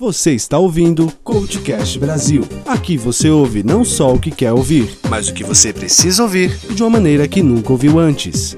Você está ouvindo Coachcast Brasil. Aqui você ouve não só o que quer ouvir, mas o que você precisa ouvir de uma maneira que nunca ouviu antes.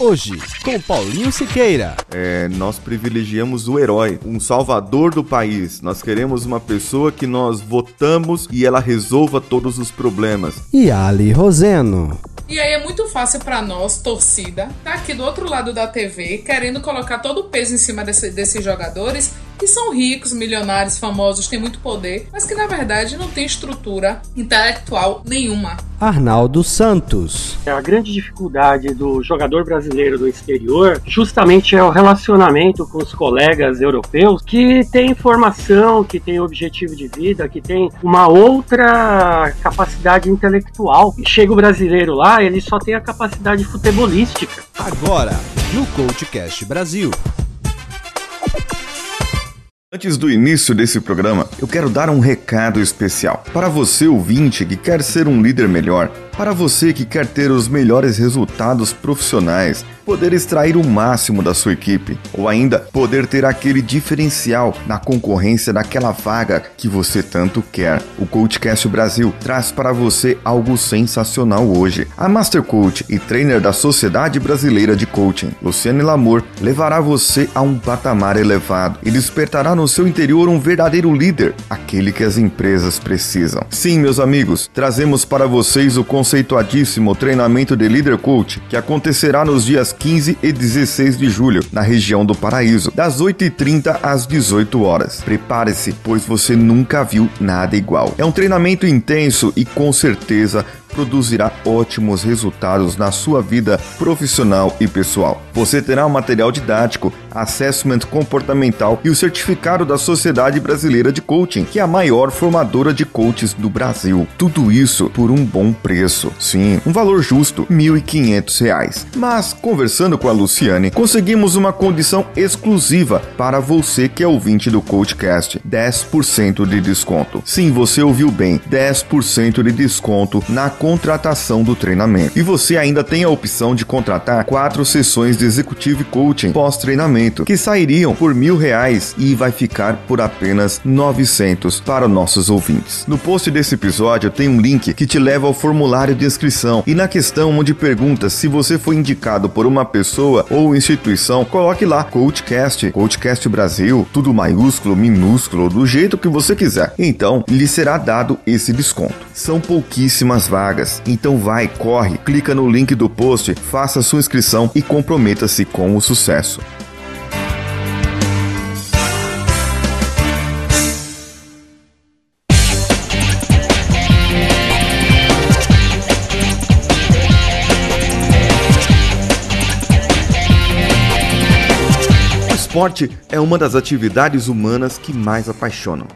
Hoje, com Paulinho Siqueira. É, nós privilegiamos o herói, um salvador do país. Nós queremos uma pessoa que nós votamos e ela resolva todos os problemas. E Ali Roseno. E aí é muito fácil para nós, torcida, tá aqui do outro lado da TV, querendo colocar todo o peso em cima desse, desses jogadores que são ricos, milionários, famosos, têm muito poder, mas que na verdade não tem estrutura intelectual nenhuma. Arnaldo Santos. A grande dificuldade do jogador brasileiro do exterior justamente é o relacionamento com os colegas europeus que têm formação, que têm objetivo de vida, que têm uma outra capacidade intelectual. Chega o brasileiro lá, ele só tem a capacidade futebolística. Agora, no Coachcast Brasil. Antes do início desse programa, eu quero dar um recado especial. Para você ouvinte que quer ser um líder melhor, para você que quer ter os melhores resultados profissionais, poder extrair o máximo da sua equipe, ou ainda poder ter aquele diferencial na concorrência daquela vaga que você tanto quer. O Coachcast Brasil traz para você algo sensacional hoje. A Master Coach e trainer da Sociedade Brasileira de Coaching, Luciane Lamour, levará você a um patamar elevado e despertará no seu interior um verdadeiro líder, aquele que as empresas precisam. Sim, meus amigos, trazemos para vocês o conceituadíssimo treinamento de Leader Coach, que acontecerá nos dias 15 e 16 de julho, na região do Paraíso, das 8h30 às 18 horas. Prepare-se, pois você nunca viu nada igual. É um treinamento intenso e com certeza produzirá ótimos resultados na sua vida profissional e pessoal. Você terá um material didático, assessment comportamental e o certificado da Sociedade Brasileira de Coaching, que é a maior formadora de coaches do Brasil. Tudo isso por um bom preço. Sim, um valor justo, R$ 1.500. Mas, conversando com a Luciane, conseguimos uma condição exclusiva para você que é ouvinte do Coachcast: 10% de desconto. Sim, você ouviu bem, 10% de desconto na contratação do treinamento. E você ainda tem a opção de contratar quatro sessões de Executive Coaching pós-treinamento, que sairiam por mil reais e vai ficar por apenas 900 para nossos ouvintes. No post desse episódio tem um link que te leva ao formulário de inscrição e na questão onde pergunta se você foi indicado por uma pessoa ou instituição, coloque lá Coachcast, Coachcast Brasil, tudo maiúsculo, minúsculo, do jeito que você quiser. Então, lhe será dado esse desconto. São pouquíssimas vagas vagas. Então vai, corre, clica no link do post, faça sua inscrição e comprometa-se com o sucesso. Esporte é uma das atividades humanas que mais apaixonam.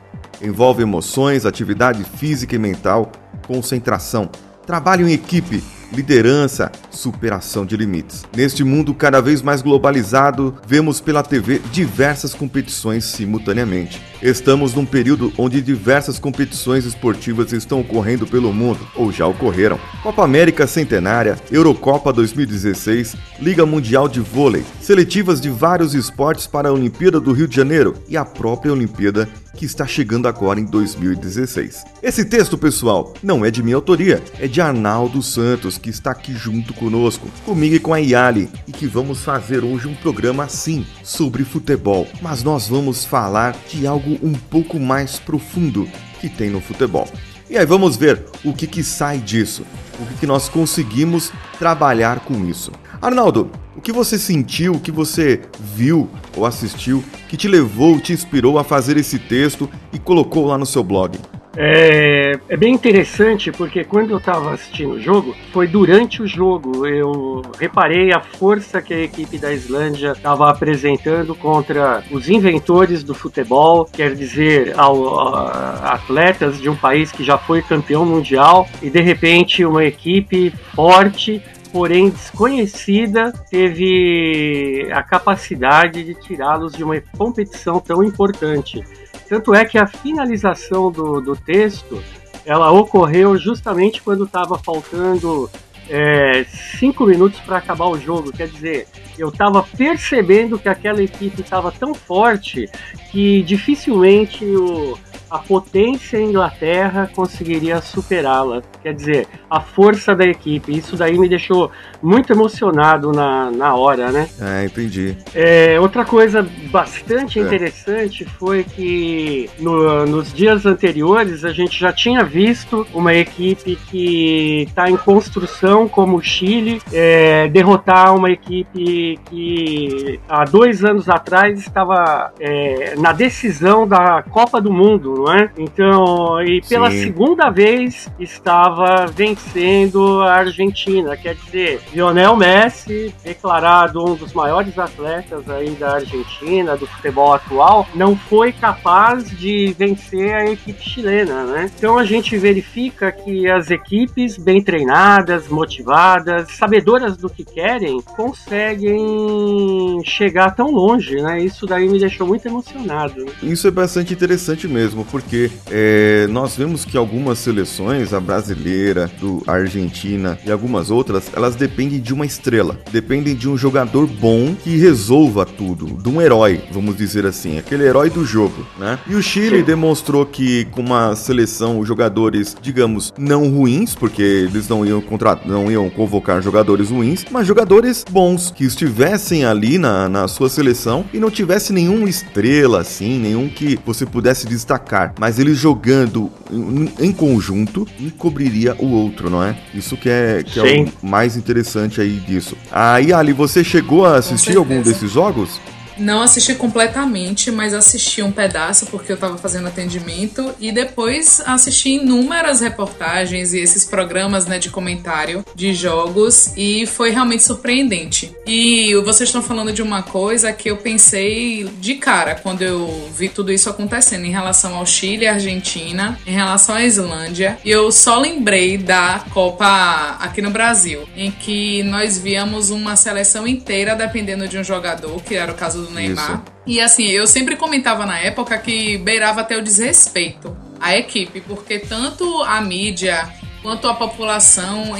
Envolve emoções, atividade física e mental, concentração, trabalho em equipe, liderança, superação de limites. Neste mundo cada vez mais globalizado, vemos pela TV diversas competições simultaneamente. Estamos num período onde diversas competições esportivas estão ocorrendo pelo mundo, ou já ocorreram. Copa América Centenária, Eurocopa 2016, Liga Mundial de Vôlei, seletivas de vários esportes para a Olimpíada do Rio de Janeiro e a própria Olimpíada que está chegando agora em 2016. Esse texto, pessoal, não é de minha autoria, é de Arnaldo Santos, que está aqui junto conosco, comigo e com a Yali, e que vamos fazer hoje um programa assim, sobre futebol. Mas nós vamos falar de algo um pouco mais profundo que tem no futebol. E aí vamos ver o que, que sai disso, o que, que nós conseguimos trabalhar com isso. Arnaldo, o que você sentiu, o que você viu ou assistiu que te levou, te inspirou a fazer esse texto e colocou lá no seu blog? É, é bem interessante porque quando eu estava assistindo o jogo, foi durante o jogo eu reparei a força que a equipe da Islândia estava apresentando contra os inventores do futebol, quer dizer, ao, a, atletas de um país que já foi campeão mundial e de repente uma equipe forte porém desconhecida, teve a capacidade de tirá-los de uma competição tão importante. Tanto é que a finalização do, do texto ela ocorreu justamente quando estava faltando é, cinco minutos para acabar o jogo. Quer dizer, eu estava percebendo que aquela equipe estava tão forte que dificilmente o, a potência Inglaterra conseguiria superá-la. Quer dizer, a força da equipe. Isso daí me deixou muito emocionado na, na hora, né? É, entendi. É, outra coisa bastante é. interessante foi que no, nos dias anteriores a gente já tinha visto uma equipe que está em construção, como o Chile, é, derrotar uma equipe que há dois anos atrás estava é, na decisão da Copa do Mundo, não é? Então, e pela Sim. segunda vez estava vencendo a Argentina. Quer dizer, Lionel Messi, declarado um dos maiores atletas aí da Argentina, do futebol atual, não foi capaz de vencer a equipe chilena, né? Então a gente verifica que as equipes bem treinadas, motivadas, sabedoras do que querem, conseguem chegar tão longe, né? Isso daí me deixou muito emocionado. Isso é bastante interessante mesmo, porque é, nós vemos que algumas seleções, a brasileira, do a Argentina e algumas outras, elas dependem de uma estrela, dependem de um jogador bom que resolva tudo, de um herói, vamos dizer assim, aquele herói do jogo, né? E o Chile demonstrou que com uma seleção, jogadores, digamos, não ruins, porque eles não iam contra, não iam convocar jogadores ruins, mas jogadores bons que estivessem ali na, na sua seleção e não tivesse nenhuma estrela assim, nenhum que você pudesse destacar, mas eles jogando em, em conjunto encobriria o outro, não é? Isso que é, que é o mais interessante aí disso. Aí, Ali, você chegou a assistir algum desses jogos? Não assisti completamente, mas assisti um pedaço porque eu estava fazendo atendimento e depois assisti inúmeras reportagens e esses programas né, de comentário de jogos e foi realmente surpreendente. E vocês estão falando de uma coisa que eu pensei de cara quando eu vi tudo isso acontecendo em relação ao Chile e Argentina, em relação à Islândia. E eu só lembrei da Copa aqui no Brasil, em que nós víamos uma seleção inteira dependendo de um jogador, que era o caso do Neymar. Isso. E assim, eu sempre comentava na época que beirava até o desrespeito à equipe, porque tanto a mídia quanto a população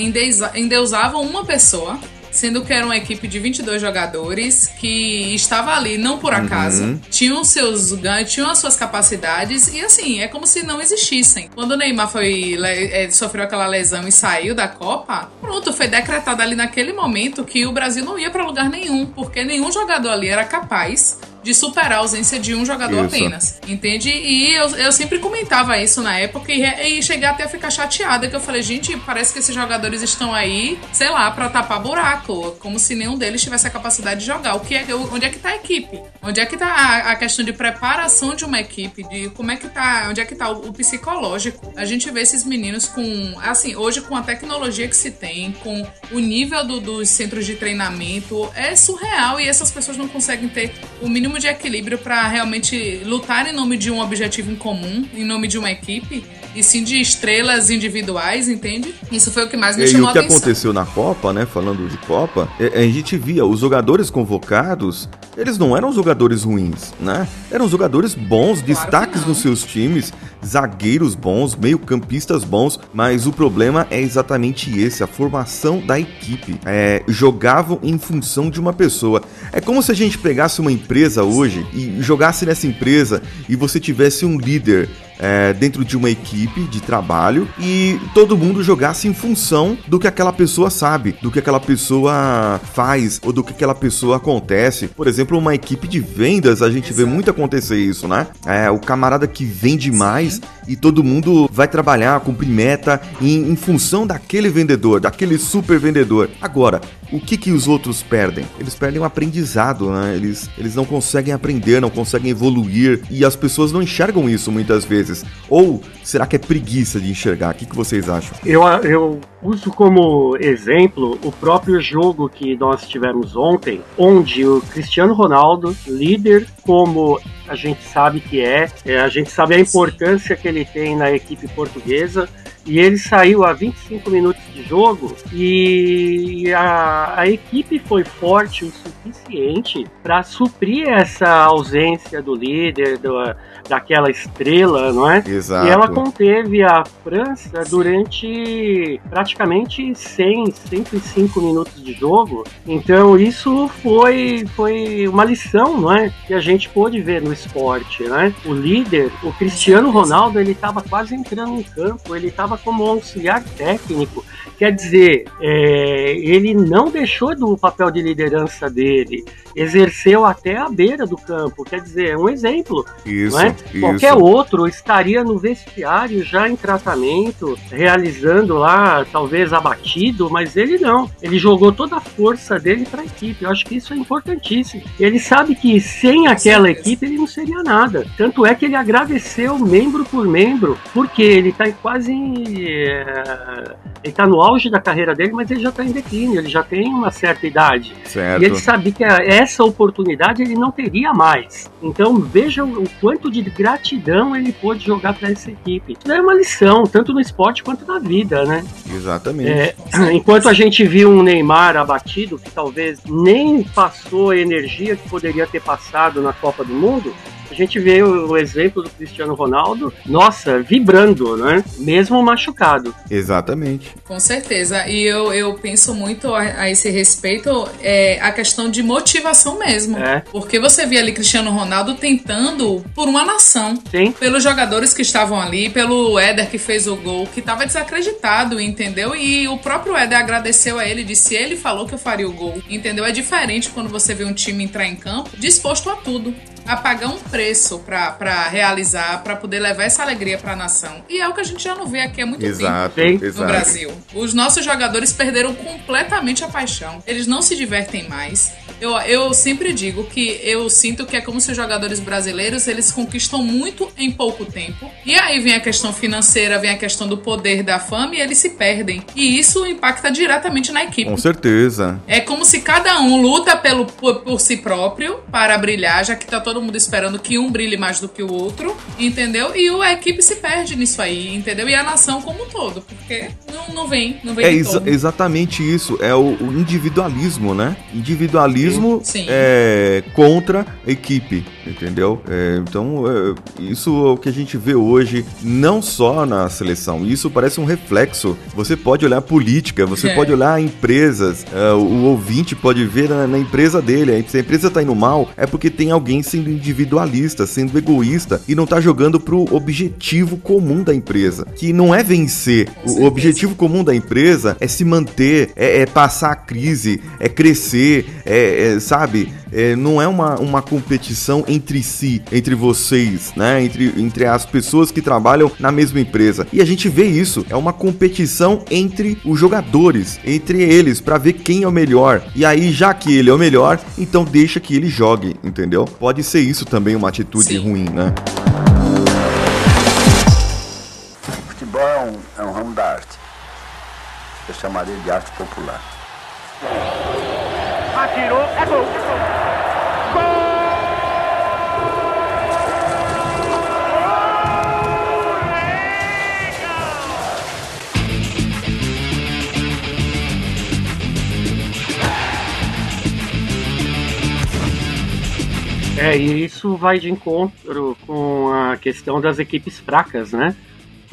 endeusavam uma pessoa sendo que era uma equipe de 22 jogadores que estava ali não por acaso, uhum. tinham seus ganhos, tinham as suas capacidades e assim, é como se não existissem. Quando o Neymar foi é, sofreu aquela lesão e saiu da Copa, pronto, foi decretado ali naquele momento que o Brasil não ia para lugar nenhum, porque nenhum jogador ali era capaz de superar a ausência de um jogador isso. apenas. Entende? E eu, eu sempre comentava isso na época e, e cheguei até a ficar chateada, que eu falei, gente, parece que esses jogadores estão aí, sei lá, para tapar buraco, como se nenhum deles tivesse a capacidade de jogar. O que é, onde é que tá a equipe? Onde é que tá a, a questão de preparação de uma equipe, de como é que tá, onde é que tá o, o psicológico? A gente vê esses meninos com, assim, hoje com a tecnologia que se tem, com o nível do, dos centros de treinamento, é surreal e essas pessoas não conseguem ter o mínimo mínimo de equilíbrio para realmente lutar em nome de um objetivo em comum, em nome de uma equipe, e sim de estrelas individuais, entende? Isso foi o que mais me e chamou a atenção. E o que aconteceu na Copa, né, falando de Copa, é, a gente via os jogadores convocados, eles não eram jogadores ruins, né? Eram jogadores bons, claro destaques nos seus times, zagueiros bons, meio-campistas bons, mas o problema é exatamente esse, a formação da equipe. É, jogavam em função de uma pessoa. É como se a gente pegasse uma empresa hoje e jogasse nessa empresa e você tivesse um líder é, dentro de uma equipe de trabalho e todo mundo jogasse em função do que aquela pessoa sabe, do que aquela pessoa faz ou do que aquela pessoa acontece. Por exemplo, uma equipe de vendas, a gente vê muito acontecer isso, né? É, o camarada que vende mais e todo mundo vai trabalhar, cumprir meta em, em função daquele vendedor, daquele super vendedor. Agora, o que, que os outros perdem? Eles perdem o aprendizado, né? Eles, eles não conseguem aprender, não conseguem evoluir e as pessoas não enxergam isso muitas vezes. Ou será que é preguiça de enxergar? O que, que vocês acham? Eu, eu uso como exemplo o próprio jogo que nós tivemos ontem, onde o Cristiano Ronaldo, líder como a gente sabe que é, é a gente sabe a importância que ele tem na equipe portuguesa, e ele saiu a 25 minutos de jogo e a, a equipe foi forte o suficiente para suprir essa ausência do líder, do, daquela estrela, não é? Exato. E ela conteve a França durante praticamente 100, 105 minutos de jogo. Então isso foi, foi uma lição, não é? Que a gente pôde ver no esporte, né? O líder, o Cristiano Ronaldo, ele estava quase entrando em campo, ele estava como auxiliar técnico. Quer dizer, é, ele não deixou do papel de liderança dele, exerceu até a beira do campo. Quer dizer, é um exemplo. Isso, é? Isso. Qualquer outro estaria no vestiário já em tratamento, realizando lá, talvez abatido, mas ele não. Ele jogou toda a força dele para a equipe. Eu acho que isso é importantíssimo. Ele sabe que sem aquela equipe ele não seria nada. Tanto é que ele agradeceu membro por membro, porque ele está quase. É, ele está no auge da carreira dele, mas ele já está em declínio, ele já tem uma certa idade. Certo. E ele sabia que essa oportunidade ele não teria mais. Então veja o quanto de gratidão ele pôde jogar para essa equipe. É uma lição, tanto no esporte quanto na vida, né? Exatamente. É, enquanto a gente viu um Neymar abatido, que talvez nem passou a energia que poderia ter passado na Copa do Mundo, a gente vê o exemplo do Cristiano Ronaldo, nossa, vibrando, né? Mesmo machucado. Exatamente. Com certeza. E eu, eu penso muito a, a esse respeito é, a questão de motivação mesmo. É. Porque você via ali Cristiano Ronaldo tentando por uma nação. Sim. Pelos jogadores que estavam ali, pelo Éder que fez o gol, que estava desacreditado, entendeu? E o próprio Éder agradeceu a ele, disse ele falou que eu faria o gol, entendeu? É diferente quando você vê um time entrar em campo disposto a tudo a pagar um preço para realizar, para poder levar essa alegria para a nação. E é o que a gente já não vê aqui há muito Exato, tempo no exato. Brasil. Os nossos jogadores perderam completamente a paixão. Eles não se divertem mais. Eu, eu sempre digo que eu sinto que é como se os jogadores brasileiros eles conquistam muito em pouco tempo. E aí vem a questão financeira, vem a questão do poder, da fama e eles se perdem. E isso impacta diretamente na equipe. Com certeza. É como se cada um luta pelo, por, por si próprio para brilhar, já que tá todo mundo esperando que um brilhe mais do que o outro, entendeu? E a equipe se perde nisso aí, entendeu? E a nação como um todo, porque não, não vem, não vem É exa- todo. exatamente isso. É o, o individualismo, né? Individualismo Sim. é, contra a equipe, entendeu? É, então, é, isso é o que a gente vê hoje, não só na seleção. Isso parece um reflexo. Você pode olhar política, você É. pode olhar empresas. é, o, o ouvinte pode ver na, na empresa dele. Se a empresa tá indo mal, é porque tem alguém sendo individualista, sendo egoísta e não tá jogando pro objetivo comum da empresa, que não é vencer. O- objetivo comum da empresa é se manter, é, é passar a crise, é crescer, é, é, sabe? É, não é uma, uma competição entre si, entre vocês, né? Entre, entre as pessoas que trabalham na mesma empresa. E a gente vê isso, é uma competição entre os jogadores, entre eles, pra ver quem é o melhor. E aí, já que ele é o melhor, então deixa que ele jogue, entendeu? Pode ser isso também uma atitude Sim. ruim, né? Futebol é um, é um ramo da arte. Eu chamaria de arte popular. Atirou, é gol. É, e isso vai de encontro com a questão das equipes fracas, né?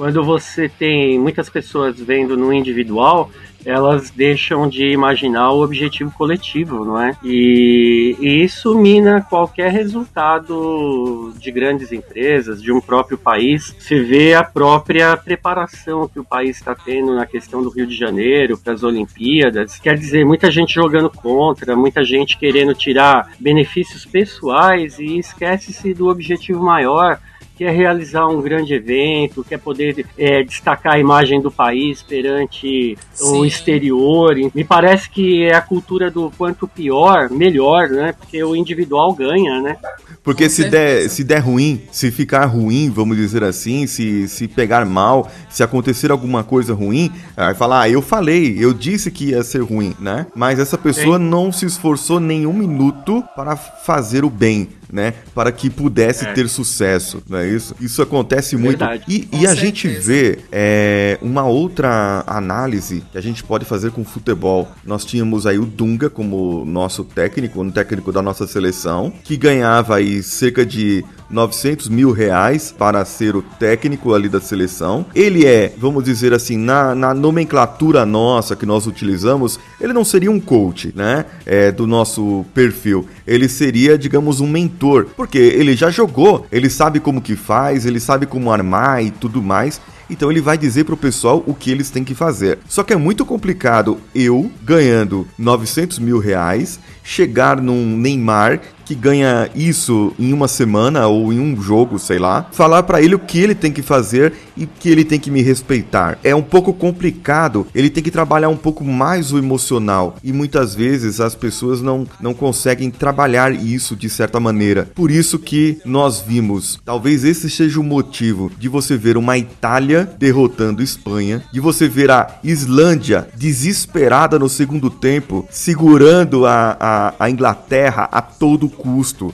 Quando você tem muitas pessoas vendo no individual, elas deixam de imaginar o objetivo coletivo, não é? E, e isso mina qualquer resultado de grandes empresas, de um próprio país. Você vê a própria preparação que o país está tendo na questão do Rio de Janeiro para as Olimpíadas. Quer dizer, muita gente jogando contra, muita gente querendo tirar benefícios pessoais e esquece-se do objetivo maior que é realizar um grande evento, quer poder é, destacar a imagem do país perante o Sim. exterior. Me parece que é a cultura do quanto pior, melhor, né? Porque o individual ganha, né? Porque se der, se der ruim, se ficar ruim, vamos dizer assim, se, se pegar mal, se acontecer alguma coisa ruim, vai falar, ah, eu falei, eu disse que ia ser ruim, né? Mas essa pessoa não se esforçou nenhum minuto para fazer o bem, né? Para que pudesse É. ter sucesso, não é isso? Isso acontece muito. Verdade. E, Com e a gente vê é, uma outra análise que a gente pode fazer com o futebol. Nós tínhamos aí o Dunga como nosso técnico, um técnico da nossa seleção, que ganhava aí cerca de 900 mil reais para ser o técnico ali da seleção. Ele é, vamos dizer assim, na, na nomenclatura nossa que nós utilizamos, ele não seria um coach, né? É, do nosso perfil. Ele seria, digamos, um mentor, porque ele já jogou, ele sabe como que faz, ele sabe como armar e tudo mais. Então ele vai dizer pro pessoal o que eles têm que fazer. Só que é muito complicado eu, ganhando 900 mil reais, chegar num Neymar que ganha isso em uma semana ou em um jogo, sei lá, falar para ele o que ele tem que fazer e que ele tem que me respeitar. É um pouco complicado, ele tem que trabalhar um pouco mais o emocional e muitas vezes as pessoas não, não conseguem trabalhar isso de certa maneira. Por isso que nós vimos, talvez esse seja o motivo de você ver uma Itália derrotando Espanha, de você ver a Islândia desesperada no segundo tempo, segurando a, a, a Inglaterra a todo custo.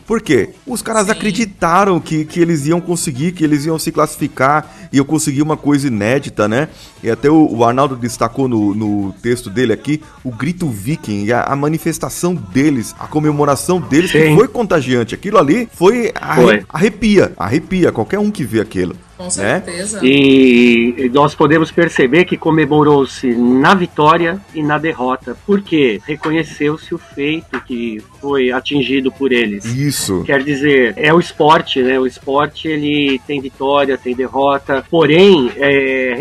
Por quê? Os caras Sim. acreditaram que, que eles iam conseguir, que eles iam se classificar e eu conseguir uma coisa inédita, né? E até o, o Arnaldo destacou no, no, texto dele aqui o grito viking, a, a manifestação deles, a comemoração deles, Sim. que foi contagiante. Aquilo ali foi, foi. arrepia, arrepia qualquer um que vê aquilo. Com né? certeza. Né? E nós podemos perceber que comemorou-se na vitória e na derrota, porque reconheceu-se o feito que foi atingido por eles. Isso. Quer dizer, é o esporte, né? O esporte ele tem vitória, tem derrota, porém é,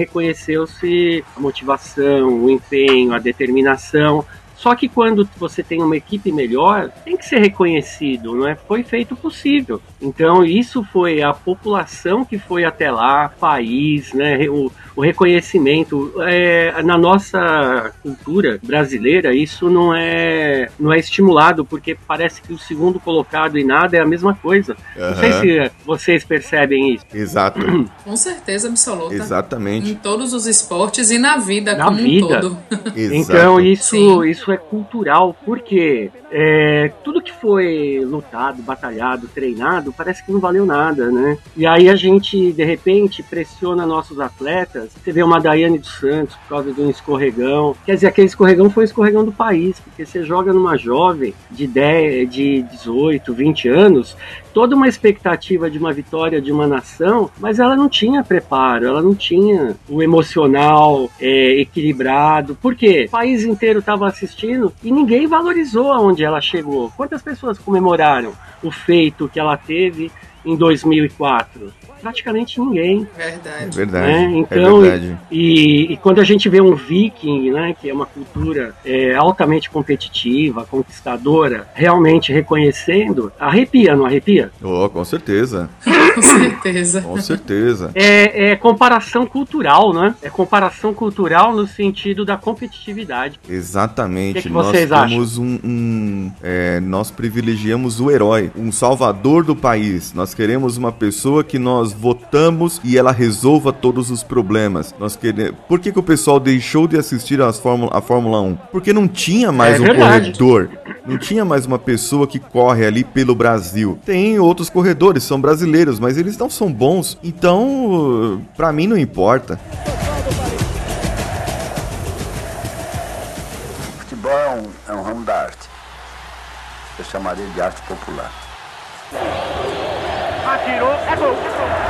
a motivação, o empenho, a determinação só que quando você tem uma equipe melhor, tem que ser reconhecido, não é? Foi feito possível. Então isso foi a população que foi até lá, país, né? O, o reconhecimento é, na nossa cultura brasileira isso não é não é estimulado porque parece que o segundo colocado e nada é a mesma coisa. Uhum. Não sei se vocês percebem isso. Exato. Com certeza absoluta. Exatamente. Em todos os esportes e na vida na como vida. um todo. então isso isso é cultural porque é, tudo que foi lutado, batalhado, treinado, parece que não valeu nada, né? E aí a gente, de repente, pressiona nossos atletas. Você vê uma Daiane dos Santos por causa de um escorregão. Quer dizer, aquele escorregão foi o escorregão do país, porque você joga numa jovem de 10, de 18, 20 anos, toda uma expectativa de uma vitória de uma nação, mas ela não tinha preparo, ela não tinha o emocional é, equilibrado. Por quê? O país inteiro estava assistindo e ninguém valorizou aonde ela chegou. Quantas pessoas comemoraram o feito que ela teve em 2004? Praticamente ninguém. Verdade. É verdade. Né? É então, é verdade. E, e, quando a gente vê um viking, né, que é uma cultura é, altamente competitiva, conquistadora, realmente reconhecendo, arrepia, não arrepia? Oh, com certeza. com certeza. com certeza. É, é, comparação cultural, né? É comparação cultural no sentido da competitividade. Exatamente. O que, que vocês nós temos um, um é, nós privilegiamos o herói, um salvador do país. Nós queremos uma pessoa que nós votamos e ela resolva todos os problemas. Nós queremos. Por que, que o pessoal deixou de assistir as Fórmula, a Fórmula 1? Porque não tinha mais é um verdade. corredor. Não tinha mais uma pessoa que corre ali pelo Brasil. Tem outros corredores, são brasileiros, mas eles não são bons. Então, para mim não importa. Futebol é um, é um ramo da arte. Eu chamaria de arte popular. Atirou, é gol.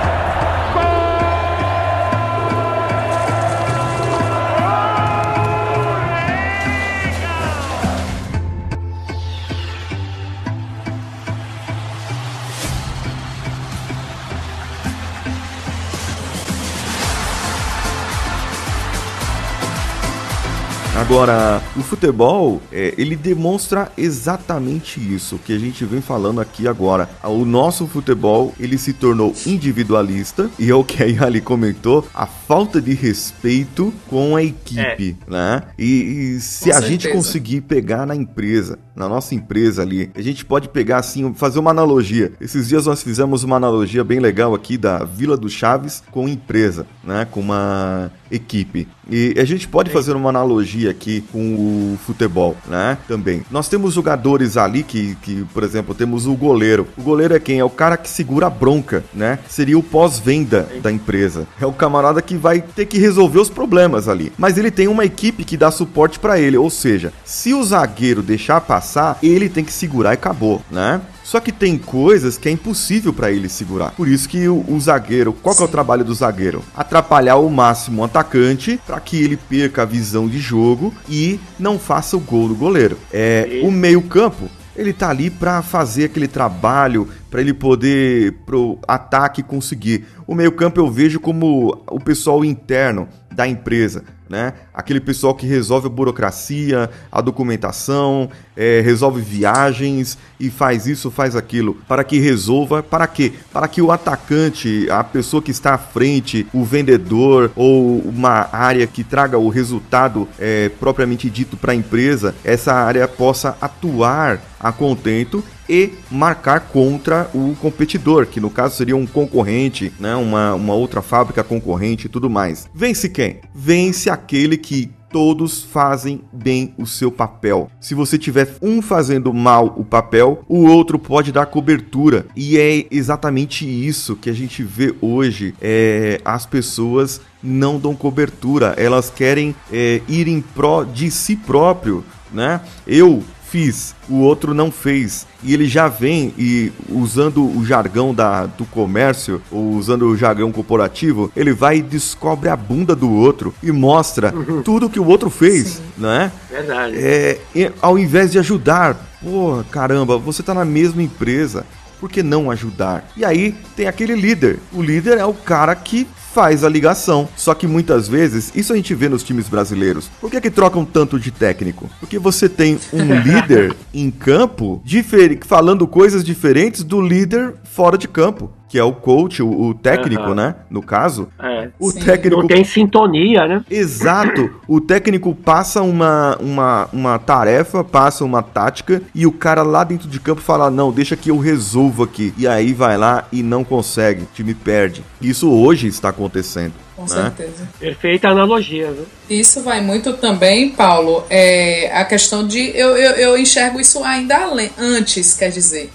Agora, o futebol, é, ele demonstra exatamente isso que a gente vem falando aqui agora. O nosso futebol, ele se tornou individualista e é o que a Yali comentou, a falta de respeito com a equipe, é. né? E, e se com a certeza. gente conseguir pegar na empresa, na nossa empresa ali, a gente pode pegar assim, fazer uma analogia. Esses dias nós fizemos uma analogia bem legal aqui da Vila do Chaves com empresa, né? Com uma equipe. E a gente pode fazer uma analogia aqui com o futebol, né? Também. Nós temos jogadores ali que, que, por exemplo, temos o goleiro. O goleiro é quem? É o cara que segura a bronca, né? Seria o pós-venda da empresa. É o camarada que vai ter que resolver os problemas ali. Mas ele tem uma equipe que dá suporte para ele, ou seja, se o zagueiro deixar passar, ele tem que segurar e acabou, né? Só que tem coisas que é impossível para ele segurar. Por isso que o, o zagueiro, qual que é o trabalho do zagueiro? Atrapalhar ao máximo o atacante para que ele perca a visão de jogo e não faça o gol do goleiro. É, o meio-campo ele tá ali para fazer aquele trabalho, para ele poder pro ataque conseguir. O meio-campo eu vejo como o pessoal interno da empresa, né? Aquele pessoal que resolve a burocracia, a documentação, é, resolve viagens e faz isso, faz aquilo, para que resolva, para quê? Para que o atacante, a pessoa que está à frente, o vendedor ou uma área que traga o resultado é, propriamente dito para a empresa, essa área possa atuar a contento e marcar contra o competidor, que no caso seria um concorrente, né? uma, uma outra fábrica concorrente e tudo mais. Vence quem? Vence aquele que todos fazem bem o seu papel. Se você tiver um fazendo mal o papel, o outro pode dar cobertura. E é exatamente isso que a gente vê hoje. É, as pessoas não dão cobertura, elas querem é, ir em pró de si próprio. Né? Eu fiz, o outro não fez. E ele já vem e usando o jargão da, do comércio, ou usando o jargão corporativo, ele vai e descobre a bunda do outro e mostra uhum. tudo que o outro fez, Sim. né? Verdade. É, ao invés de ajudar, porra, caramba, você tá na mesma empresa. Por que não ajudar? E aí tem aquele líder. O líder é o cara que faz a ligação. Só que muitas vezes, isso a gente vê nos times brasileiros. Por que, que trocam tanto de técnico? Porque você tem um líder em campo falando coisas diferentes do líder fora de campo que é o coach, o, o técnico, uhum. né? No caso. É, o sim. técnico. Não tem sintonia, né? Exato. o técnico passa uma, uma, uma tarefa, passa uma tática e o cara lá dentro de campo fala: não, deixa que eu resolvo aqui. E aí vai lá e não consegue. O time perde. Isso hoje está acontecendo. Com né? certeza. Perfeita analogia, viu? Isso vai muito também, Paulo, é a questão de. Eu, eu, eu enxergo isso ainda além, antes, quer dizer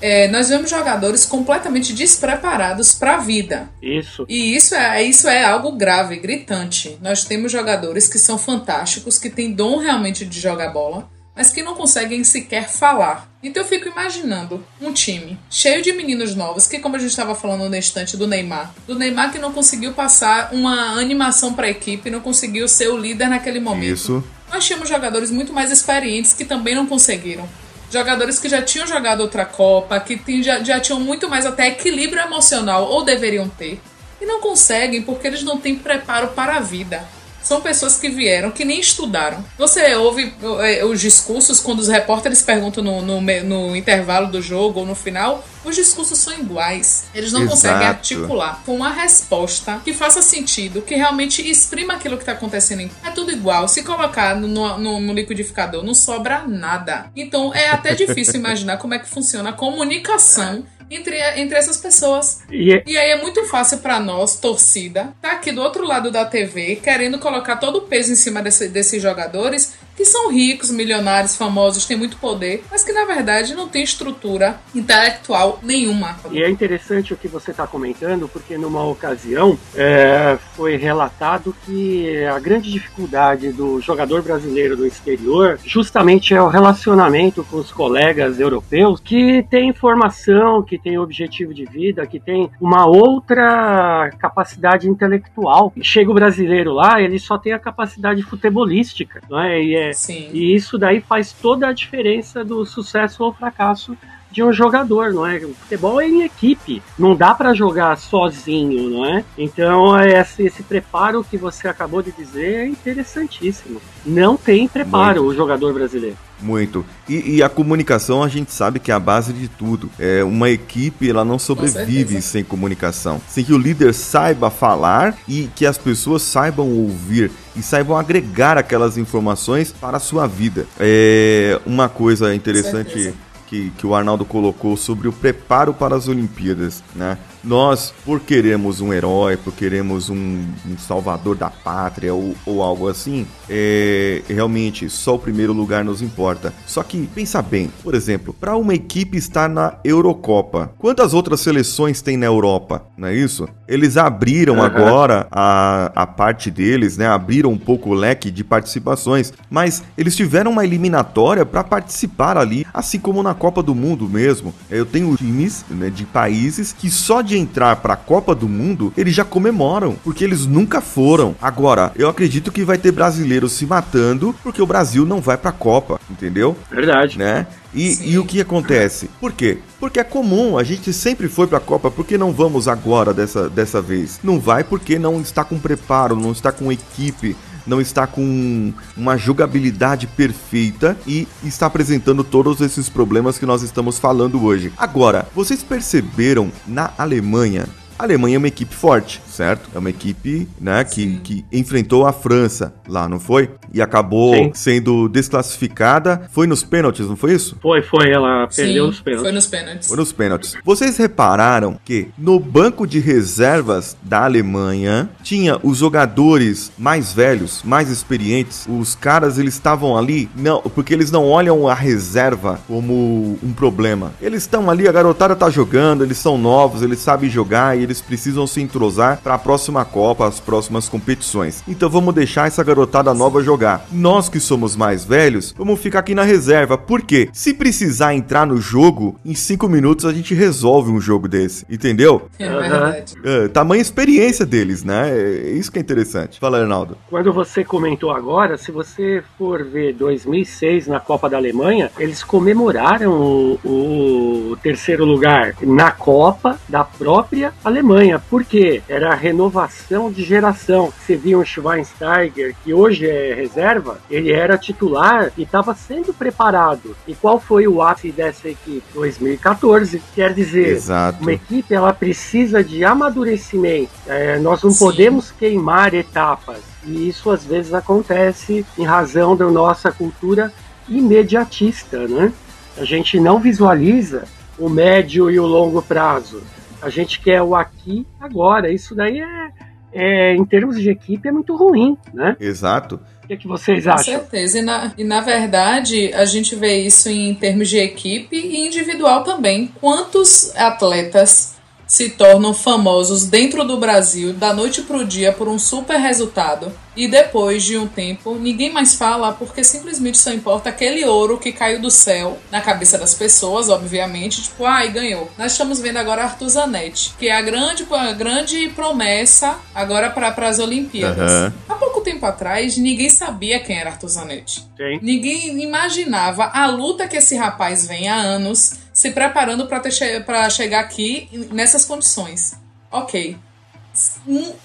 é, nós vemos jogadores completamente despreparados para a vida. Isso. E isso é, isso é algo grave, gritante. Nós temos jogadores que são fantásticos, que têm dom realmente de jogar bola, mas que não conseguem sequer falar. Então eu fico imaginando um time cheio de meninos novos, que como a gente estava falando no instante do Neymar, do Neymar que não conseguiu passar uma animação para a equipe, não conseguiu ser o líder naquele momento. Isso. Nós tínhamos jogadores muito mais experientes que também não conseguiram jogadores que já tinham jogado outra Copa, que já, já tinham muito mais até equilíbrio emocional, ou deveriam ter, e não conseguem porque eles não têm preparo para a vida. São pessoas que vieram, que nem estudaram. Você ouve é, os discursos quando os repórteres perguntam no, no, no intervalo do jogo ou no final, os discursos são iguais. Eles não Exato. conseguem articular com uma resposta que faça sentido, que realmente exprima aquilo que está acontecendo. É tudo igual. Se colocar no, no, no, liquidificador, não sobra nada. Então é até difícil imaginar como é que funciona a comunicação entre, entre essas pessoas. E, é... e aí é muito fácil para nós, torcida, tá aqui do outro lado da TV, querendo colocar todo o peso em cima desse, desses jogadores que são ricos, milionários, famosos, têm muito poder, mas que na verdade não tem estrutura intelectual nenhuma. E é interessante o que você está comentando, porque numa ocasião é, foi relatado que a grande dificuldade do jogador brasileiro do exterior justamente é o relacionamento com os colegas europeus que tem informação, que tem objetivo de vida, que tem uma outra capacidade intelectual. Chega o brasileiro lá, ele só tem a capacidade futebolística, não é? E, é, e isso daí faz toda a diferença do sucesso ou fracasso de um jogador, não é? O futebol é em equipe, não dá para jogar sozinho, não é? Então esse, esse, preparo que você acabou de dizer é interessantíssimo. Não tem preparo Muito. o jogador brasileiro. Muito. E, e, a comunicação a gente sabe que é a base de tudo. É uma equipe ela não sobrevive sem comunicação, sem que o líder saiba falar e que as pessoas saibam ouvir e saibam agregar aquelas informações para a sua vida. É uma coisa interessante que, que o Arnaldo colocou sobre o preparo para as Olimpíadas, né? Nós, por queremos um herói, por queremos um, um salvador da pátria ou, ou algo assim, é, realmente só o primeiro lugar nos importa. Só que, pensa bem, por exemplo, para uma equipe estar na Eurocopa, quantas outras seleções tem na Europa? Não é isso? Eles abriram uhum. agora a, a parte deles, né? Abriram um pouco o leque de participações, mas eles tiveram uma eliminatória para participar ali, assim como na Copa do Mundo mesmo. Eu tenho times né, de países que só de entrar para a Copa do Mundo eles já comemoram, porque eles nunca foram. Agora, eu acredito que vai ter brasileiros se matando porque o Brasil não vai para a Copa, entendeu? Verdade. Né? E, e, o que acontece? Por quê? Porque é comum, a gente sempre foi para a Copa, por que não vamos agora dessa, dessa vez? Não vai porque não está com preparo, não está com equipe, não está com uma jogabilidade perfeita e está apresentando todos esses problemas que nós estamos falando hoje. Agora, vocês perceberam na Alemanha a Alemanha é uma equipe forte, certo? É uma equipe, né, que, que enfrentou a França lá, não foi? E acabou Sim. sendo desclassificada. Foi nos pênaltis, não foi isso? Foi, foi. Ela perdeu nos pênaltis. Foi nos pênaltis. Foi nos pênaltis. Vocês repararam que no banco de reservas da Alemanha tinha os jogadores mais velhos, mais experientes. Os caras, eles estavam ali, não, porque eles não olham a reserva como um problema. Eles estão ali, a garotada tá jogando, eles são novos, eles sabem jogar e eles precisam se entrosar para a próxima Copa, as próximas competições. Então vamos deixar essa garotada nova jogar. Nós que somos mais velhos, vamos ficar aqui na reserva. Por quê? Se precisar entrar no jogo, em 5 minutos a gente resolve um jogo desse. Entendeu? É verdade. É, tamanha experiência deles, né? É isso que é interessante. Fala, Arnaldo. Quando você comentou agora, se você for ver 2006 na Copa da Alemanha, eles comemoraram o, o terceiro lugar na Copa da própria Alemanha. Alemanha. Por quê? Era a renovação de geração. Você viu o Schweinsteiger, que hoje é reserva, ele era titular e estava sendo preparado. E qual foi o ápice dessa equipe? 2014. Quer dizer, Exato. uma equipe ela precisa de amadurecimento. É, nós não Sim. podemos queimar etapas. E isso às vezes acontece em razão da nossa cultura imediatista, né? A gente não visualiza o médio e o longo prazo. A gente quer o aqui agora. Isso daí é, é em termos de equipe, é muito ruim, né? Exato. O que, é que vocês acham? Com certeza. E na, e na verdade, a gente vê isso em termos de equipe e individual também. Quantos atletas se tornam famosos dentro do Brasil da noite para o dia por um super resultado e depois de um tempo ninguém mais fala porque simplesmente só importa aquele ouro que caiu do céu na cabeça das pessoas, obviamente, tipo, ai, ah, ganhou. Nós estamos vendo agora Arthur Zanetti, que é a grande, a grande promessa agora para as Olimpíadas. Uhum. Há pouco tempo atrás, ninguém sabia quem era Arthur Zanetti. Sim. Ninguém imaginava a luta que esse rapaz vem há anos se preparando para chegar aqui nessas condições. Ok.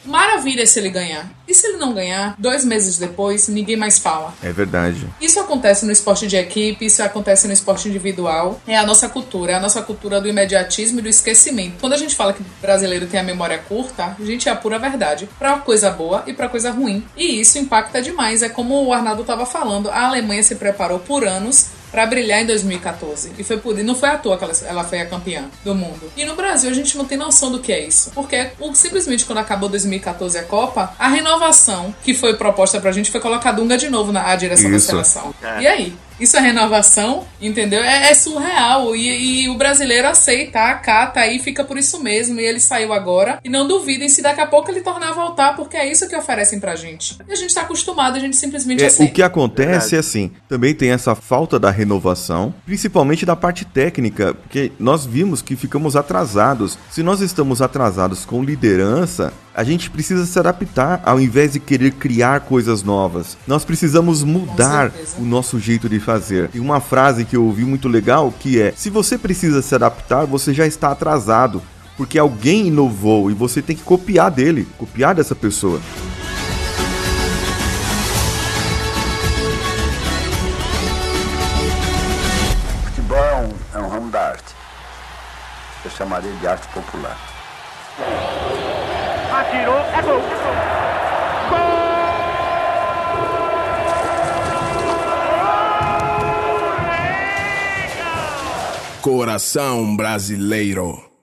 Maravilha se ele ganhar. E se ele não ganhar, dois meses depois, ninguém mais fala. É verdade. Isso acontece no esporte de equipe, isso acontece no esporte individual. É a nossa cultura, é a nossa cultura do imediatismo e do esquecimento. Quando a gente fala que o brasileiro tem a memória curta, a gente é a pura verdade. Pra coisa boa e pra coisa ruim. E isso impacta demais. É como o Arnaldo estava falando, a Alemanha se preparou por anos para brilhar em 2014. E foi por não foi à toa que ela, ela foi a campeã do mundo. E no Brasil a gente não tem noção do que é isso. Porque simplesmente quando acabou 2014 a Copa, a renovação que foi proposta pra gente foi colocar Dunga de novo na direção isso. da seleção. É. E aí? Isso é renovação, entendeu? É, é surreal. E, e, o brasileiro aceita, acata aí, fica por isso mesmo. E ele saiu agora. E não duvidem se daqui a pouco ele tornar a voltar, porque é isso que oferecem pra gente. E a gente tá acostumado, a gente simplesmente é, aceita. O que acontece é assim: também tem essa falta da renovação, principalmente da parte técnica, porque nós vimos que ficamos atrasados. Se nós estamos atrasados com liderança, a gente precisa se adaptar ao invés de querer criar coisas novas. Nós precisamos mudar o nosso jeito de fazer. E uma frase que eu ouvi muito legal que é: se você precisa se adaptar, você já está atrasado, porque alguém inovou e você tem que copiar dele, copiar dessa pessoa. Futebol é um, é um ramo da arte. Eu chamaria de arte popular atirou, é gol. Coração brasileiro.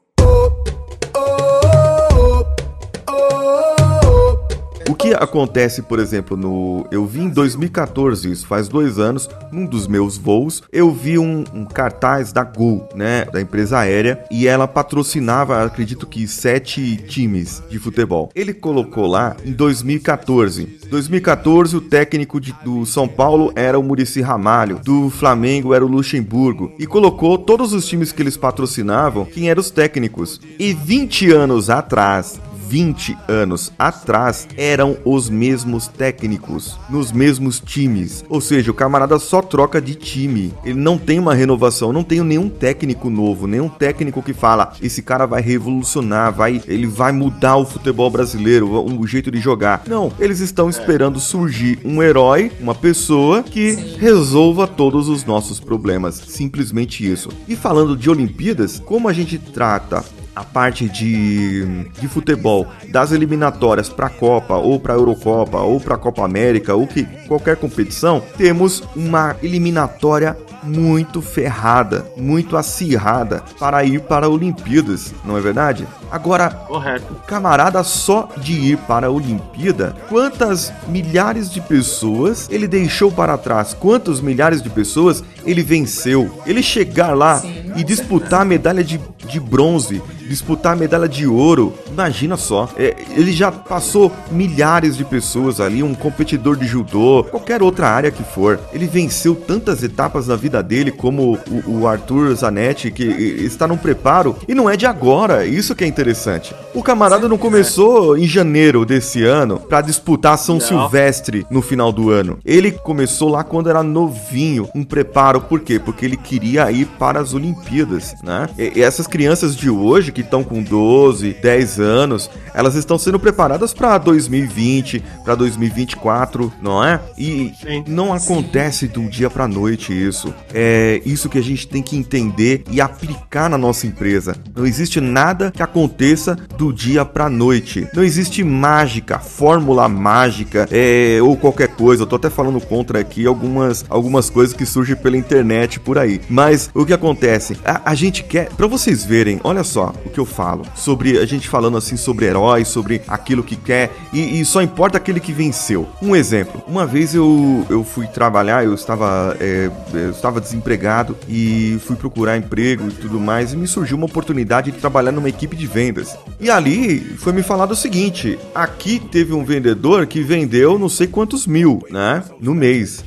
Que acontece, por exemplo, no. Eu vi em 2014, isso faz dois anos, num dos meus voos, eu vi um, um cartaz da Gol, né? Da empresa aérea, e ela patrocinava, acredito que, sete times de futebol. Ele colocou lá em 2014. 2014, o técnico de, do São Paulo era o Murici Ramalho, do Flamengo era o Luxemburgo, e colocou todos os times que eles patrocinavam, quem eram os técnicos. E 20 anos atrás, 20 anos atrás eram os mesmos técnicos, nos mesmos times. Ou seja, o camarada só troca de time. Ele não tem uma renovação, não tem nenhum técnico novo, nenhum técnico que fala: esse cara vai revolucionar, vai, ele vai mudar o futebol brasileiro, o, o jeito de jogar. Não, eles estão esperando surgir um herói, uma pessoa que resolva todos os nossos problemas. Simplesmente isso. E falando de Olimpíadas, como a gente trata a parte de, de futebol das eliminatórias para a Copa ou para a Eurocopa ou para a Copa América ou que qualquer competição, temos uma eliminatória muito ferrada, muito acirrada para ir para Olimpíadas, não é verdade? Agora, Correto. camarada só de ir para a Olimpíada, quantas milhares de pessoas ele deixou para trás? Quantos milhares de pessoas ele venceu? Ele chegar lá Sim, e disputar a medalha de, de bronze, disputar a medalha de ouro, imagina só. É, ele já passou milhares de pessoas ali, um competidor de judô, qualquer outra área que for. Ele venceu tantas etapas na vida dele, como o, o Arthur Zanetti, que está num preparo, e não é de agora, isso que é interessante. O camarada não começou em janeiro desse ano para disputar São Não. Silvestre no final do ano. Ele começou lá quando era novinho, um preparo, por quê? Porque ele queria ir para as Olimpíadas, né? E, essas crianças de hoje que estão com 12, 10 anos, elas estão sendo preparadas para 2020, para 2024, não é? E Sim. não acontece de um dia para noite isso. É isso que a gente tem que entender e aplicar na nossa empresa. Não existe nada que aconteça do dia para noite. Não existe mágica, fórmula mágica, é, ou qualquer coisa. Eu tô até falando contra aqui algumas, algumas coisas que surgem pela internet por aí. Mas o que acontece? A, a gente quer, para vocês verem, olha só o que eu falo sobre a gente falando assim sobre heróis, sobre aquilo que quer e, e só importa aquele que venceu. Um exemplo: uma vez eu, eu fui trabalhar, eu estava é, eu estava desempregado e fui procurar emprego e tudo mais e me surgiu uma oportunidade de trabalhar numa equipe de vendas. E ali foi me falado o seguinte: aqui teve um vendedor que vendeu não sei quantos mil, né, no mês.